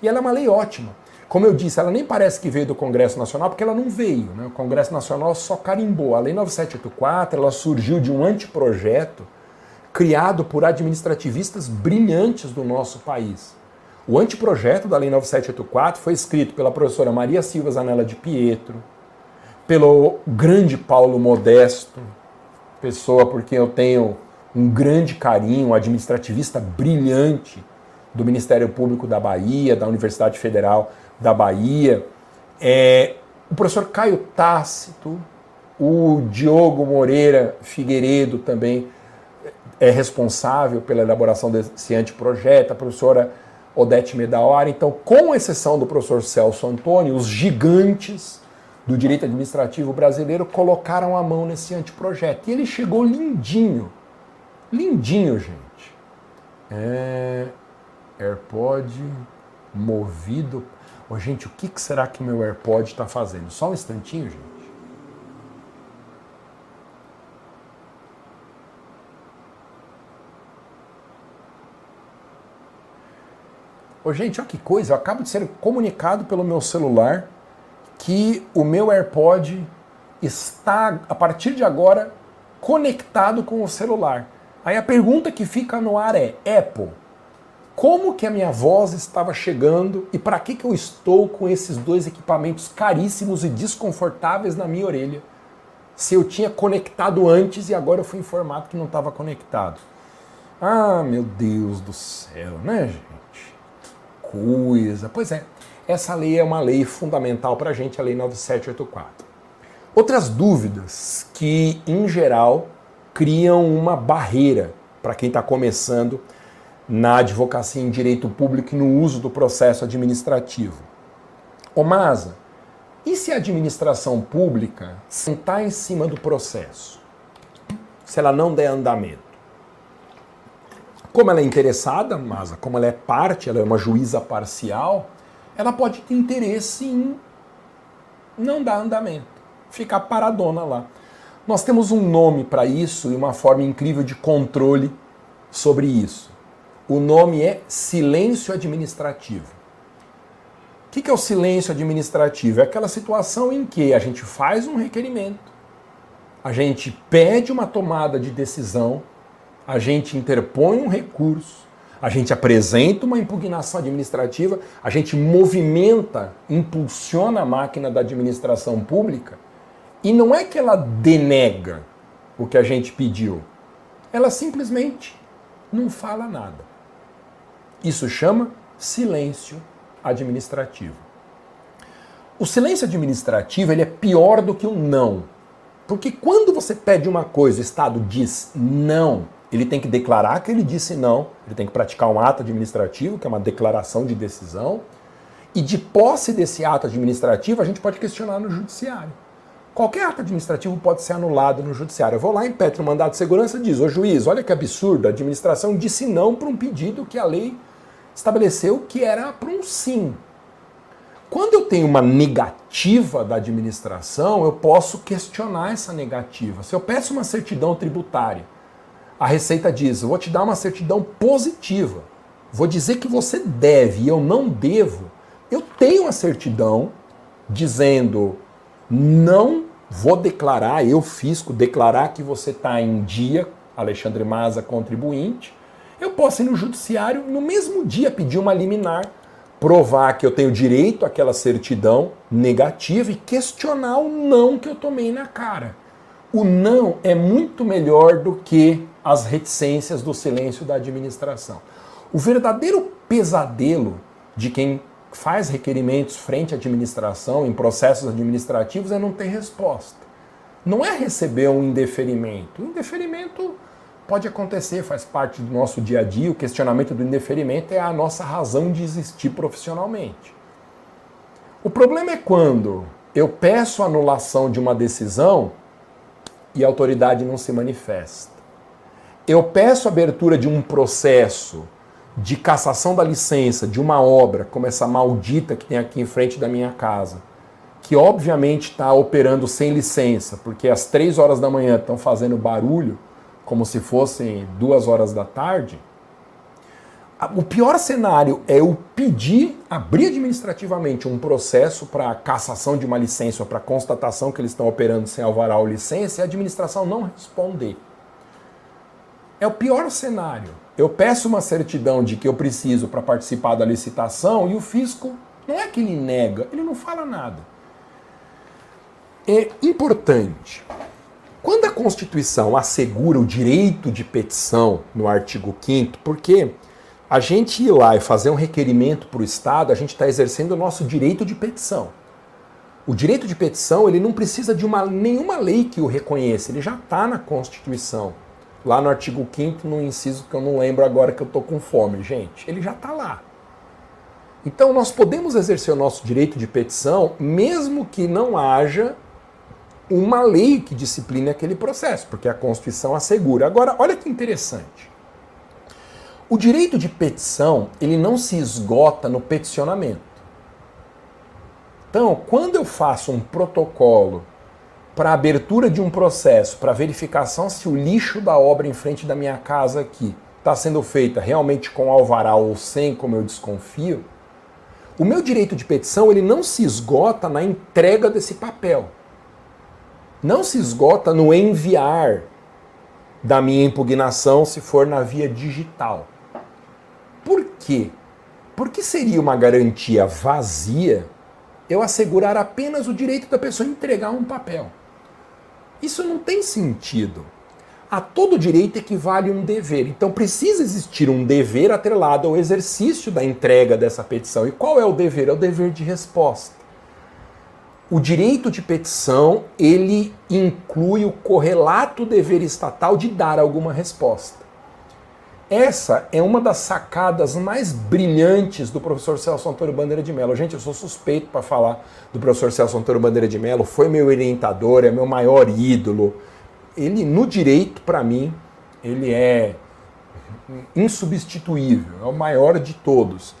E ela é uma lei ótima. Como eu disse, ela nem parece que veio do Congresso Nacional, porque ela não veio. Né? O Congresso Nacional só carimbou. A Lei 9784 ela surgiu de um anteprojeto criado por administrativistas brilhantes do nosso país. O anteprojeto da Lei 9784 foi escrito pela professora Maria Silva Zanella de Pietro, pelo grande Paulo Modesto, pessoa por quem eu tenho um grande carinho, um administrativista brilhante do Ministério Público da Bahia, da Universidade Federal da Bahia, é, o professor Caio Tácito, o Diogo Moreira Figueiredo também é responsável pela elaboração desse anteprojeto, a professora Odete Medawar. Então, com exceção do professor Celso Antônio, os gigantes do direito administrativo brasileiro colocaram a mão nesse anteprojeto. E ele chegou lindinho. Lindinho, gente. É... AirPod movido. Oh, gente, o que será que meu AirPod está fazendo? Só um instantinho, gente. Ô, gente, olha que coisa, eu acabo de ser comunicado pelo meu celular que o meu AirPod está, a partir de agora, conectado com o celular. Aí a pergunta que fica no ar é: Apple, como que a minha voz estava chegando e para que, que eu estou com esses dois equipamentos caríssimos e desconfortáveis na minha orelha? Se eu tinha conectado antes e agora eu fui informado que não estava conectado. Ah, meu Deus do céu, né, gente? Coisa. Pois é, essa lei é uma lei fundamental para a gente, a Lei 9784. Outras dúvidas que, em geral, criam uma barreira para quem está começando na advocacia em direito público e no uso do processo administrativo. Ô Masa, e se a administração pública sentar em cima do processo? Se ela não der andamento? Como ela é interessada, Masa, como ela é parte, ela é uma juíza parcial, ela pode ter interesse em não dar andamento, ficar paradona lá. Nós temos um nome para isso e uma forma incrível de controle sobre isso. O nome é silêncio administrativo. O que é o silêncio administrativo? É aquela situação em que a gente faz um requerimento, a gente pede uma tomada de decisão, a gente interpõe um recurso, a gente apresenta uma impugnação administrativa, a gente movimenta, impulsiona a máquina da administração pública e não é que ela denega o que a gente pediu, ela simplesmente não fala nada. Isso chama silêncio administrativo. O silêncio administrativo ele é pior do que o não. Porque quando você pede uma coisa, o Estado diz não, ele tem que declarar que ele disse não, ele tem que praticar um ato administrativo, que é uma declaração de decisão, e de posse desse ato administrativo a gente pode questionar no judiciário. Qualquer ato administrativo pode ser anulado no judiciário. Eu vou lá, impetro o mandato de segurança diz, ô juiz, olha que absurdo, a administração disse não para um pedido que a lei estabeleceu que era para um sim. Quando eu tenho uma negativa da administração, eu posso questionar essa negativa. Se eu peço uma certidão tributária a Receita diz: vou te dar uma certidão positiva. Vou dizer que você deve e eu não devo. Eu tenho a certidão dizendo: não vou declarar, eu fisco, declarar que você está em dia, Alexandre Maza, contribuinte. Eu posso ir no judiciário no mesmo dia pedir uma liminar, provar que eu tenho direito àquela certidão negativa e questionar o não que eu tomei na cara. O não é muito melhor do que as reticências do silêncio da administração. O verdadeiro pesadelo de quem faz requerimentos frente à administração, em processos administrativos, é não ter resposta. Não é receber um indeferimento. O indeferimento pode acontecer, faz parte do nosso dia a dia. O questionamento do indeferimento é a nossa razão de existir profissionalmente. O problema é quando eu peço anulação de uma decisão e a autoridade não se manifesta eu peço abertura de um processo de cassação da licença de uma obra, como essa maldita que tem aqui em frente da minha casa, que obviamente está operando sem licença, porque às três horas da manhã estão fazendo barulho, como se fossem duas horas da tarde, O pior cenário é eu pedir, abrir administrativamente um processo para cassação de uma licença ou para constatação que eles estão operando sem alvará ou licença e a administração não responder. É o pior cenário. Eu peço uma certidão de que eu preciso para participar da licitação e o fisco não é que ele nega, ele não fala nada. É importante. Quando a Constituição assegura o direito de petição no artigo 5 porque a gente ir lá e fazer um requerimento para o Estado, a gente está exercendo o nosso direito de petição. O direito de petição ele não precisa de uma, nenhuma lei que o reconheça, ele já está na Constituição. Lá no artigo 5 no inciso que eu não lembro agora que eu estou com fome, gente. Ele já está lá. Então nós podemos exercer o nosso direito de petição mesmo que não haja uma lei que discipline aquele processo, porque a Constituição assegura. Agora, olha que interessante. O direito de petição, ele não se esgota no peticionamento. Então, quando eu faço um protocolo para abertura de um processo, para verificação se o lixo da obra em frente da minha casa aqui está sendo feita realmente com alvará ou sem, como eu desconfio, o meu direito de petição ele não se esgota na entrega desse papel não se esgota no enviar da minha impugnação se for na via digital. Por quê? Porque seria uma garantia vazia eu assegurar apenas o direito da pessoa entregar um papel. Isso não tem sentido. A todo direito equivale um dever. Então precisa existir um dever atrelado ao exercício da entrega dessa petição. E qual é o dever? É o dever de resposta. O direito de petição, ele inclui o correlato dever estatal de dar alguma resposta. Essa é uma das sacadas mais brilhantes do professor Celso Antônio Bandeira de Mello. Gente, eu sou suspeito para falar do professor Celso Antônio Bandeira de Mello, foi meu orientador, é meu maior ídolo. Ele, no direito, para mim, ele é insubstituível, é o maior de todos.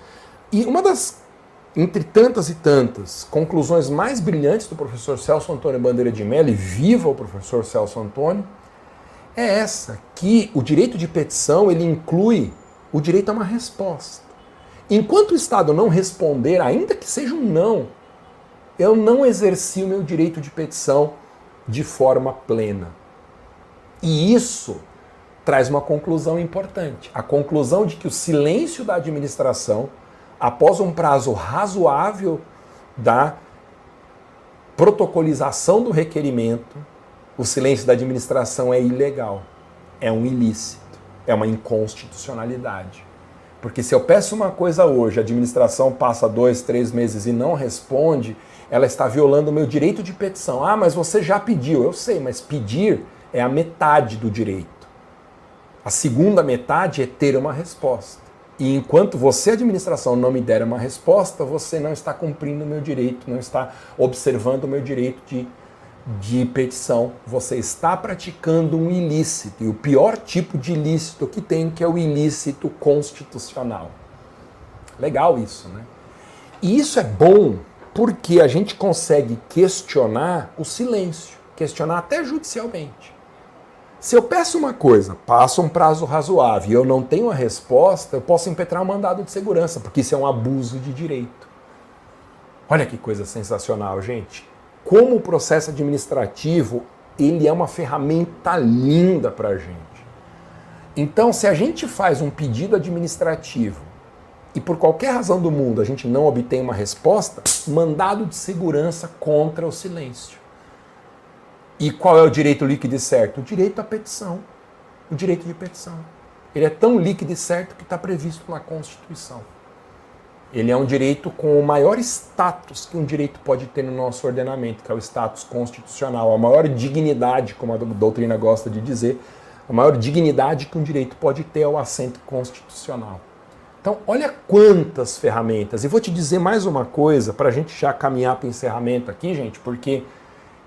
E uma das entre tantas e tantas conclusões mais brilhantes do professor Celso Antônio Bandeira de Mello, e viva o professor Celso Antônio, é essa, que o direito de petição ele inclui o direito a uma resposta. Enquanto o Estado não responder, ainda que seja um não, eu não exerci o meu direito de petição de forma plena. E isso traz uma conclusão importante. A conclusão de que o silêncio da administração após um prazo razoável da protocolização do requerimento, o silêncio da administração é ilegal, é um ilícito, é uma inconstitucionalidade. Porque se eu peço uma coisa hoje, a administração passa dois, três meses e não responde, ela está violando o meu direito de petição. Ah, mas você já pediu. Eu sei, mas pedir é a metade do direito. A segunda metade é ter uma resposta. E enquanto você, administração, não me der uma resposta, você não está cumprindo o meu direito, não está observando o meu direito de, de petição. Você está praticando um ilícito, e o pior tipo de ilícito que tem, que é o ilícito constitucional. Legal isso, né? E isso é bom porque a gente consegue questionar o silêncio, questionar até judicialmente. Se eu peço uma coisa, passa um prazo razoável e eu não tenho a resposta, eu posso impetrar um mandado de segurança, porque isso é um abuso de direito. Olha que coisa sensacional, gente. Como o processo administrativo, ele é uma ferramenta linda para a gente. Então, se a gente faz um pedido administrativo e por qualquer razão do mundo a gente não obtém uma resposta, mandado de segurança contra o silêncio. E qual é o direito líquido e certo? O direito à petição. O direito de petição. Ele é tão líquido e certo que está previsto na Constituição. Ele é um direito com o maior status que um direito pode ter no nosso ordenamento, que é o status constitucional, a maior dignidade, como a doutrina gosta de dizer, a maior dignidade que um direito pode ter é o assento constitucional. Então, olha quantas ferramentas. E vou te dizer mais uma coisa para a gente já caminhar para o encerramento aqui, gente, porque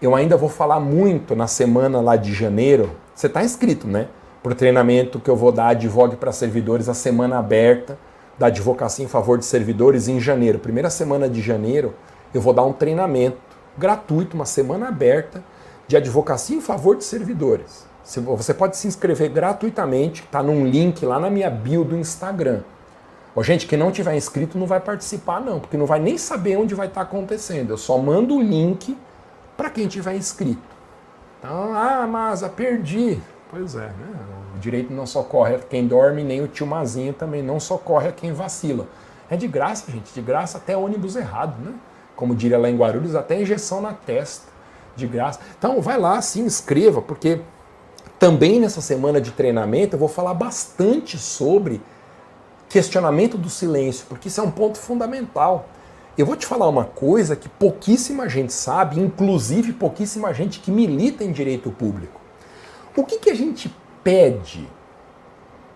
eu ainda vou falar muito na semana lá de janeiro. Você está inscrito, né? Para o treinamento que eu vou dar Advogue para servidores, a semana aberta da advocacia em favor de servidores em janeiro. Primeira semana de janeiro, eu vou dar um treinamento gratuito, uma semana aberta de advocacia em favor de servidores. Você pode se inscrever gratuitamente, está num link lá na minha bio do Instagram. Ô, gente, quem não tiver inscrito não vai participar, não, porque não vai nem saber onde vai estar acontecendo. Eu só mando o link para quem tiver inscrito. Então, ah, mas perdi. Pois é, né? Direito não socorre a quem dorme, nem o tio Mazinho também não socorre a quem vacila. É de graça, gente, de graça até ônibus errado, né? Como diria lá em Guarulhos, até injeção na testa, de graça. Então, vai lá, se inscreva, porque também nessa semana de treinamento eu vou falar bastante sobre questionamento do silêncio, porque isso é um ponto fundamental. Eu vou te falar uma coisa que pouquíssima gente sabe, inclusive pouquíssima gente que milita em direito público. O que, que a gente pede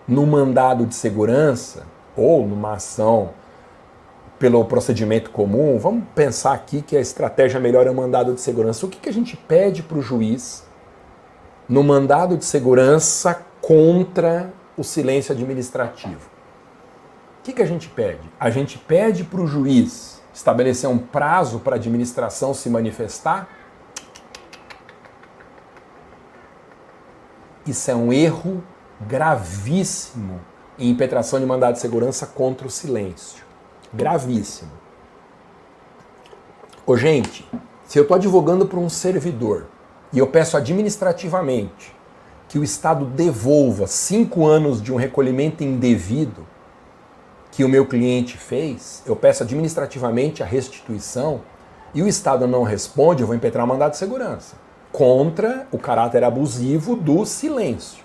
no mandado de segurança ou numa ação pelo procedimento comum? Vamos pensar aqui que a estratégia melhor é o mandado de segurança. O que, que a gente pede para o juiz no mandado de segurança contra o silêncio administrativo? O que, que a gente pede? A gente pede para o juiz estabelecer um prazo para a administração se manifestar? Isso é um erro gravíssimo em impetração de mandado de segurança contra o silêncio. Gravíssimo. Ô, gente, se eu estou advogando para um servidor e eu peço administrativamente que o Estado devolva cinco anos de um recolhimento indevido, que o meu cliente fez, eu peço administrativamente a restituição e o Estado não responde, eu vou impetrar um mandado de segurança contra o caráter abusivo do silêncio,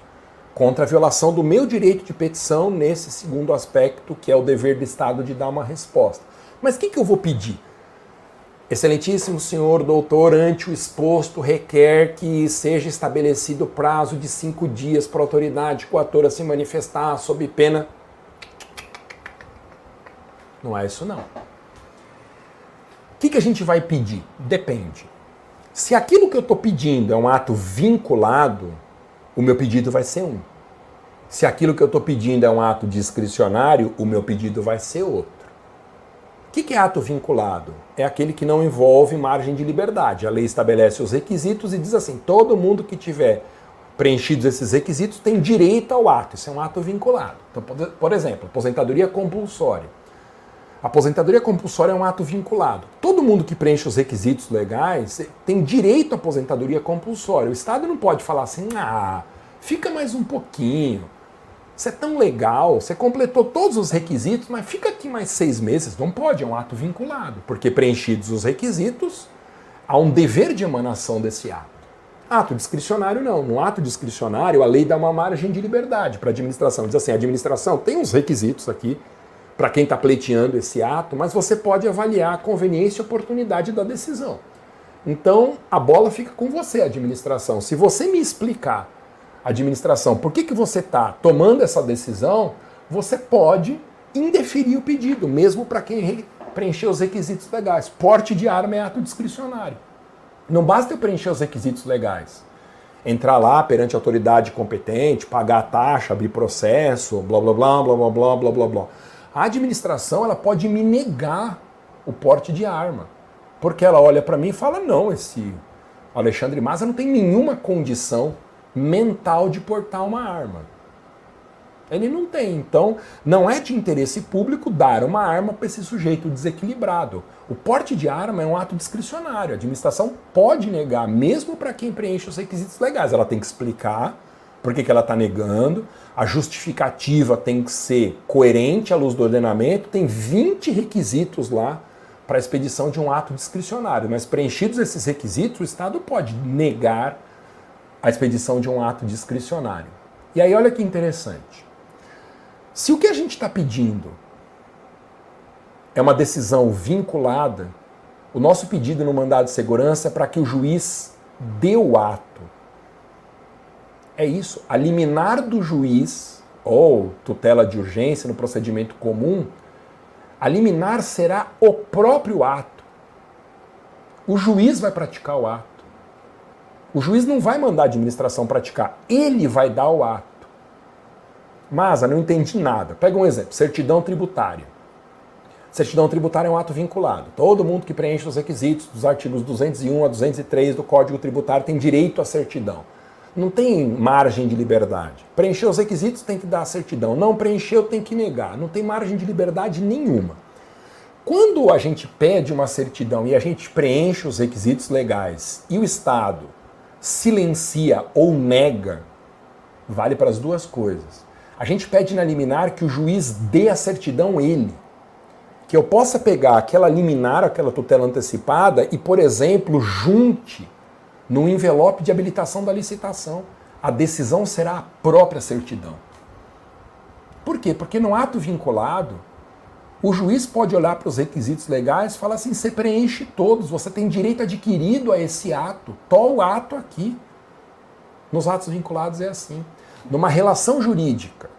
contra a violação do meu direito de petição nesse segundo aspecto, que é o dever do Estado de dar uma resposta. Mas o que, que eu vou pedir? Excelentíssimo senhor doutor, ante o exposto, requer que seja estabelecido prazo de cinco dias para a autoridade coatora se manifestar sob pena não é isso não. O que, que a gente vai pedir? Depende. Se aquilo que eu estou pedindo é um ato vinculado, o meu pedido vai ser um. Se aquilo que eu estou pedindo é um ato discricionário, o meu pedido vai ser outro. O que, que é ato vinculado? É aquele que não envolve margem de liberdade. A lei estabelece os requisitos e diz assim: todo mundo que tiver preenchidos esses requisitos tem direito ao ato. Isso é um ato vinculado. Então, por exemplo, aposentadoria compulsória. Aposentadoria compulsória é um ato vinculado. Todo mundo que preenche os requisitos legais tem direito à aposentadoria compulsória. O Estado não pode falar assim, ah, fica mais um pouquinho. Você é tão legal, você completou todos os requisitos, mas fica aqui mais seis meses. Não pode, é um ato vinculado, porque preenchidos os requisitos, há um dever de emanação desse ato. Ato discricionário não. No ato discricionário, a lei dá uma margem de liberdade para a administração. Diz assim, a administração tem uns requisitos aqui, para quem está pleiteando esse ato, mas você pode avaliar a conveniência e oportunidade da decisão. Então, a bola fica com você, administração. Se você me explicar, administração, por que, que você está tomando essa decisão, você pode indeferir o pedido, mesmo para quem preencheu os requisitos legais. Porte de arma é ato discricionário. Não basta eu preencher os requisitos legais. Entrar lá perante a autoridade competente, pagar a taxa, abrir processo, blá blá blá blá blá blá blá blá blá. A administração ela pode me negar o porte de arma, porque ela olha para mim e fala: não, esse Alexandre Maza não tem nenhuma condição mental de portar uma arma. Ele não tem. Então, não é de interesse público dar uma arma para esse sujeito desequilibrado. O porte de arma é um ato discricionário. A administração pode negar, mesmo para quem preenche os requisitos legais. Ela tem que explicar por que, que ela está negando. A justificativa tem que ser coerente à luz do ordenamento. Tem 20 requisitos lá para a expedição de um ato discricionário. Mas preenchidos esses requisitos, o Estado pode negar a expedição de um ato discricionário. E aí, olha que interessante. Se o que a gente está pedindo é uma decisão vinculada, o nosso pedido no mandado de segurança é para que o juiz dê o ato é isso. A liminar do juiz ou tutela de urgência no procedimento comum, a liminar será o próprio ato. O juiz vai praticar o ato. O juiz não vai mandar a administração praticar, ele vai dar o ato. Mas não entendi nada. Pega um exemplo: certidão tributária. Certidão tributária é um ato vinculado. Todo mundo que preenche os requisitos dos artigos 201 a 203 do Código Tributário tem direito à certidão. Não tem margem de liberdade. Preencher os requisitos tem que dar certidão. Não preencheu tem que negar. Não tem margem de liberdade nenhuma. Quando a gente pede uma certidão e a gente preenche os requisitos legais e o Estado silencia ou nega, vale para as duas coisas. A gente pede na liminar que o juiz dê a certidão ele. Que eu possa pegar aquela liminar, aquela tutela antecipada e, por exemplo, junte no envelope de habilitação da licitação. A decisão será a própria certidão. Por quê? Porque no ato vinculado, o juiz pode olhar para os requisitos legais e falar assim: você preenche todos, você tem direito adquirido a esse ato, o ato aqui. Nos atos vinculados é assim. Numa relação jurídica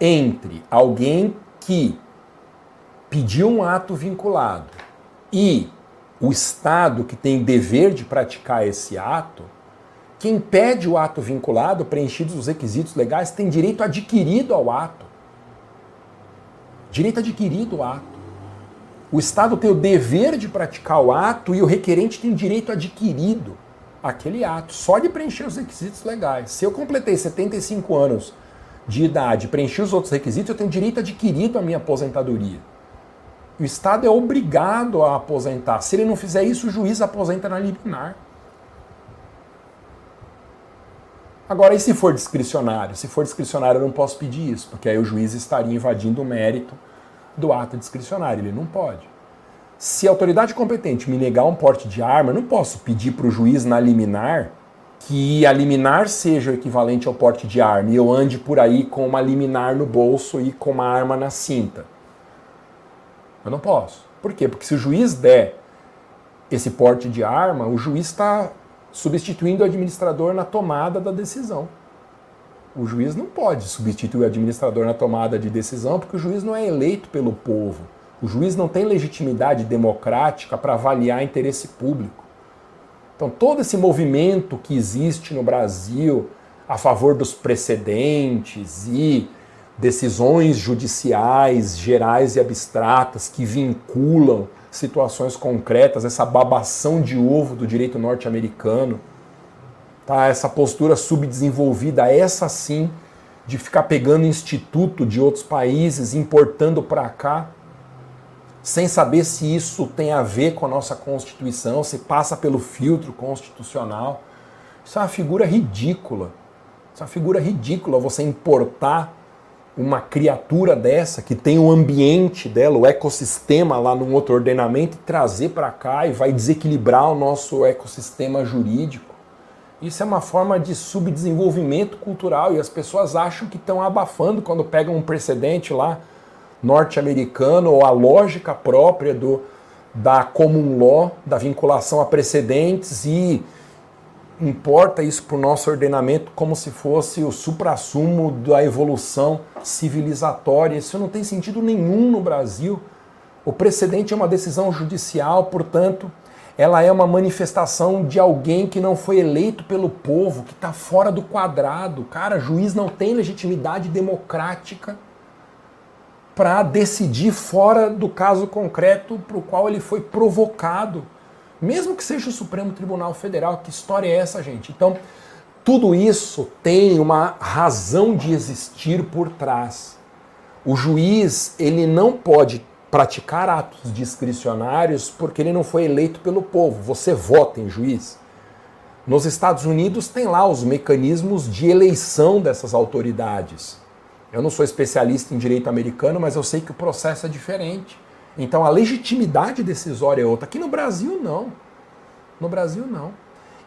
entre alguém que pediu um ato vinculado e o Estado que tem dever de praticar esse ato, quem pede o ato vinculado, preenchidos os requisitos legais, tem direito adquirido ao ato. Direito adquirido ao ato. O Estado tem o dever de praticar o ato e o requerente tem direito adquirido aquele ato, só de preencher os requisitos legais. Se eu completei 75 anos de idade, preenchi os outros requisitos, eu tenho direito adquirido à minha aposentadoria. O Estado é obrigado a aposentar. Se ele não fizer isso, o juiz aposenta na liminar. Agora, e se for discricionário? Se for discricionário, eu não posso pedir isso, porque aí o juiz estaria invadindo o mérito do ato discricionário. Ele não pode. Se a autoridade competente me negar um porte de arma, eu não posso pedir para o juiz na liminar que a liminar seja o equivalente ao porte de arma e eu ande por aí com uma liminar no bolso e com uma arma na cinta. Eu não posso. Por quê? Porque se o juiz der esse porte de arma, o juiz está substituindo o administrador na tomada da decisão. O juiz não pode substituir o administrador na tomada de decisão, porque o juiz não é eleito pelo povo. O juiz não tem legitimidade democrática para avaliar interesse público. Então, todo esse movimento que existe no Brasil a favor dos precedentes e decisões judiciais gerais e abstratas que vinculam situações concretas, essa babação de ovo do direito norte-americano, tá? essa postura subdesenvolvida, essa sim, de ficar pegando instituto de outros países, importando para cá, sem saber se isso tem a ver com a nossa Constituição, se passa pelo filtro constitucional. Isso é uma figura ridícula. Isso é uma figura ridícula você importar uma criatura dessa que tem o ambiente dela, o ecossistema lá num outro ordenamento trazer para cá e vai desequilibrar o nosso ecossistema jurídico. Isso é uma forma de subdesenvolvimento cultural e as pessoas acham que estão abafando quando pegam um precedente lá norte-americano ou a lógica própria do da common law, da vinculação a precedentes e importa isso para o nosso ordenamento como se fosse o suprassumo da evolução civilizatória. Isso não tem sentido nenhum no Brasil. O precedente é uma decisão judicial, portanto, ela é uma manifestação de alguém que não foi eleito pelo povo, que está fora do quadrado. Cara, juiz não tem legitimidade democrática para decidir fora do caso concreto para o qual ele foi provocado mesmo que seja o Supremo Tribunal Federal. Que história é essa, gente? Então, tudo isso tem uma razão de existir por trás. O juiz, ele não pode praticar atos discricionários porque ele não foi eleito pelo povo. Você vota em juiz. Nos Estados Unidos tem lá os mecanismos de eleição dessas autoridades. Eu não sou especialista em direito americano, mas eu sei que o processo é diferente. Então a legitimidade decisória é outra. Aqui no Brasil, não. No Brasil, não.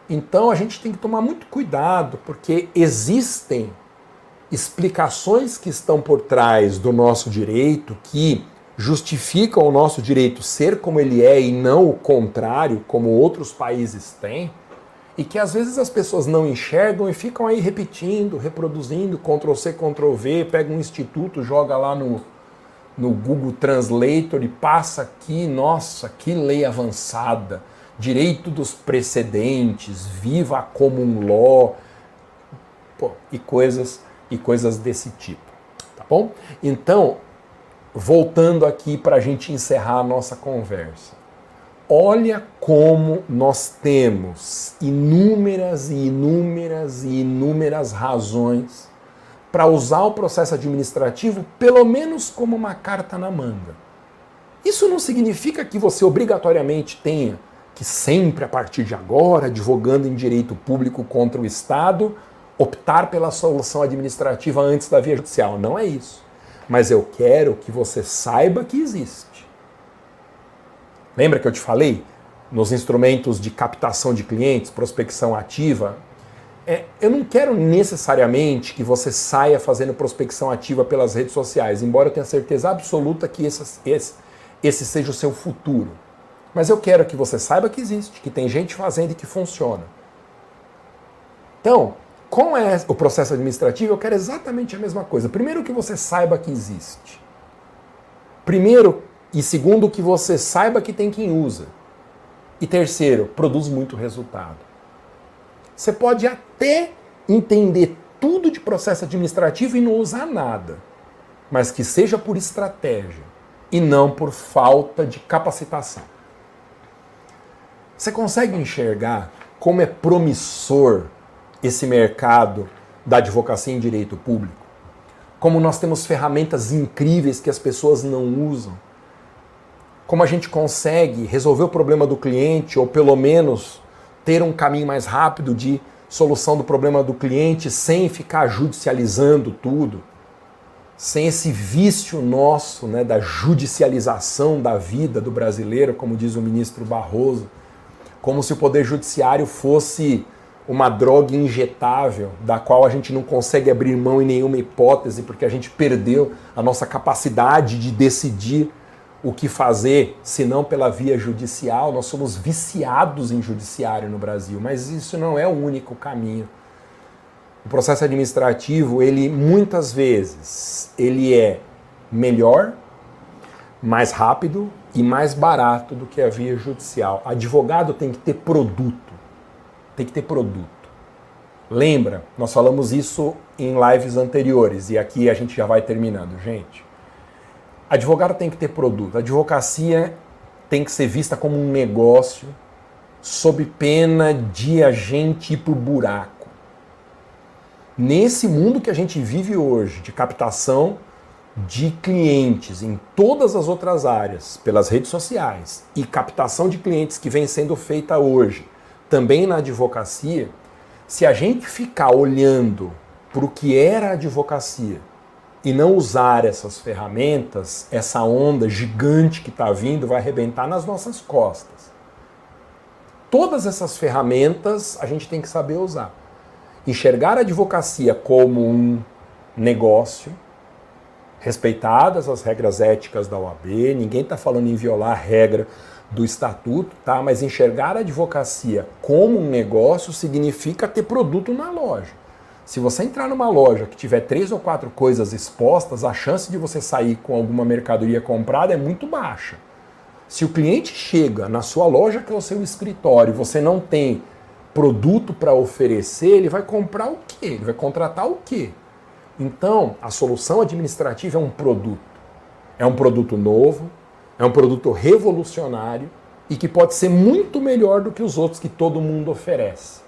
Então a gente tem que tomar muito cuidado, porque existem explicações que estão por trás do nosso direito que justificam o nosso direito ser como ele é e não o contrário, como outros países têm, e que às vezes as pessoas não enxergam e ficam aí repetindo, reproduzindo, Ctrl C, Ctrl V, pega um instituto, joga lá no, no Google Translator e passa aqui, nossa, que lei avançada, direito dos precedentes, viva a common law, e coisas e coisas desse tipo, tá bom? Então, voltando aqui para a gente encerrar a nossa conversa, olha como nós temos inúmeras e inúmeras e inúmeras razões para usar o processo administrativo pelo menos como uma carta na manga. Isso não significa que você obrigatoriamente tenha que sempre, a partir de agora, advogando em direito público contra o Estado, optar pela solução administrativa antes da via judicial. Não é isso. Mas eu quero que você saiba que existe. Lembra que eu te falei? Nos instrumentos de captação de clientes, prospecção ativa, é, eu não quero necessariamente que você saia fazendo prospecção ativa pelas redes sociais, embora eu tenha certeza absoluta que esse, esse, esse seja o seu futuro. Mas eu quero que você saiba que existe, que tem gente fazendo e que funciona. Então, com o processo administrativo, eu quero exatamente a mesma coisa. Primeiro, que você saiba que existe. Primeiro e segundo, que você saiba que tem quem usa. E terceiro, produz muito resultado. Você pode até entender tudo de processo administrativo e não usar nada, mas que seja por estratégia e não por falta de capacitação. Você consegue enxergar como é promissor esse mercado da advocacia em direito público? Como nós temos ferramentas incríveis que as pessoas não usam? Como a gente consegue resolver o problema do cliente ou pelo menos ter um caminho mais rápido de solução do problema do cliente sem ficar judicializando tudo, sem esse vício nosso né, da judicialização da vida do brasileiro, como diz o ministro Barroso, como se o poder judiciário fosse uma droga injetável da qual a gente não consegue abrir mão em nenhuma hipótese porque a gente perdeu a nossa capacidade de decidir o que fazer, se não pela via judicial. Nós somos viciados em judiciário no Brasil, mas isso não é o único caminho. O processo administrativo, ele muitas vezes, ele é melhor, mais rápido e mais barato do que a via judicial. Advogado tem que ter produto. Tem que ter produto. Lembra, nós falamos isso em lives anteriores e aqui a gente já vai terminando, gente. Advogado tem que ter produto. A advocacia tem que ser vista como um negócio sob pena de a gente ir pro buraco. Nesse mundo que a gente vive hoje, de captação de clientes em todas as outras áreas, pelas redes sociais, e captação de clientes que vem sendo feita hoje, também na advocacia, se a gente ficar olhando para o que era a advocacia e não usar essas ferramentas, essa onda gigante que está vindo vai arrebentar nas nossas costas. Todas essas ferramentas a gente tem que saber usar. Enxergar a advocacia como um negócio, respeitadas as regras éticas da OAB, ninguém está falando em violar a regra do estatuto, tá? mas enxergar a advocacia como um negócio significa ter produto na loja. Se você entrar numa loja que tiver três ou quatro coisas expostas, a chance de você sair com alguma mercadoria comprada é muito baixa. Se o cliente chega na sua loja, que é o seu escritório, e você não tem produto para oferecer, ele vai comprar o quê? Ele vai contratar o quê? Então, a solução administrativa é um produto. É um produto novo, é um produto revolucionário e que pode ser muito melhor do que os outros que todo mundo oferece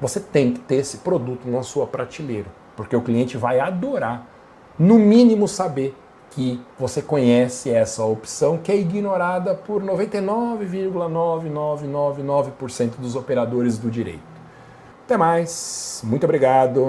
você tem que ter esse produto na sua prateleira, porque o cliente vai adorar, no mínimo, saber que você conhece essa opção que é ignorada por 99,9999% dos operadores do direito. Até mais, muito obrigado.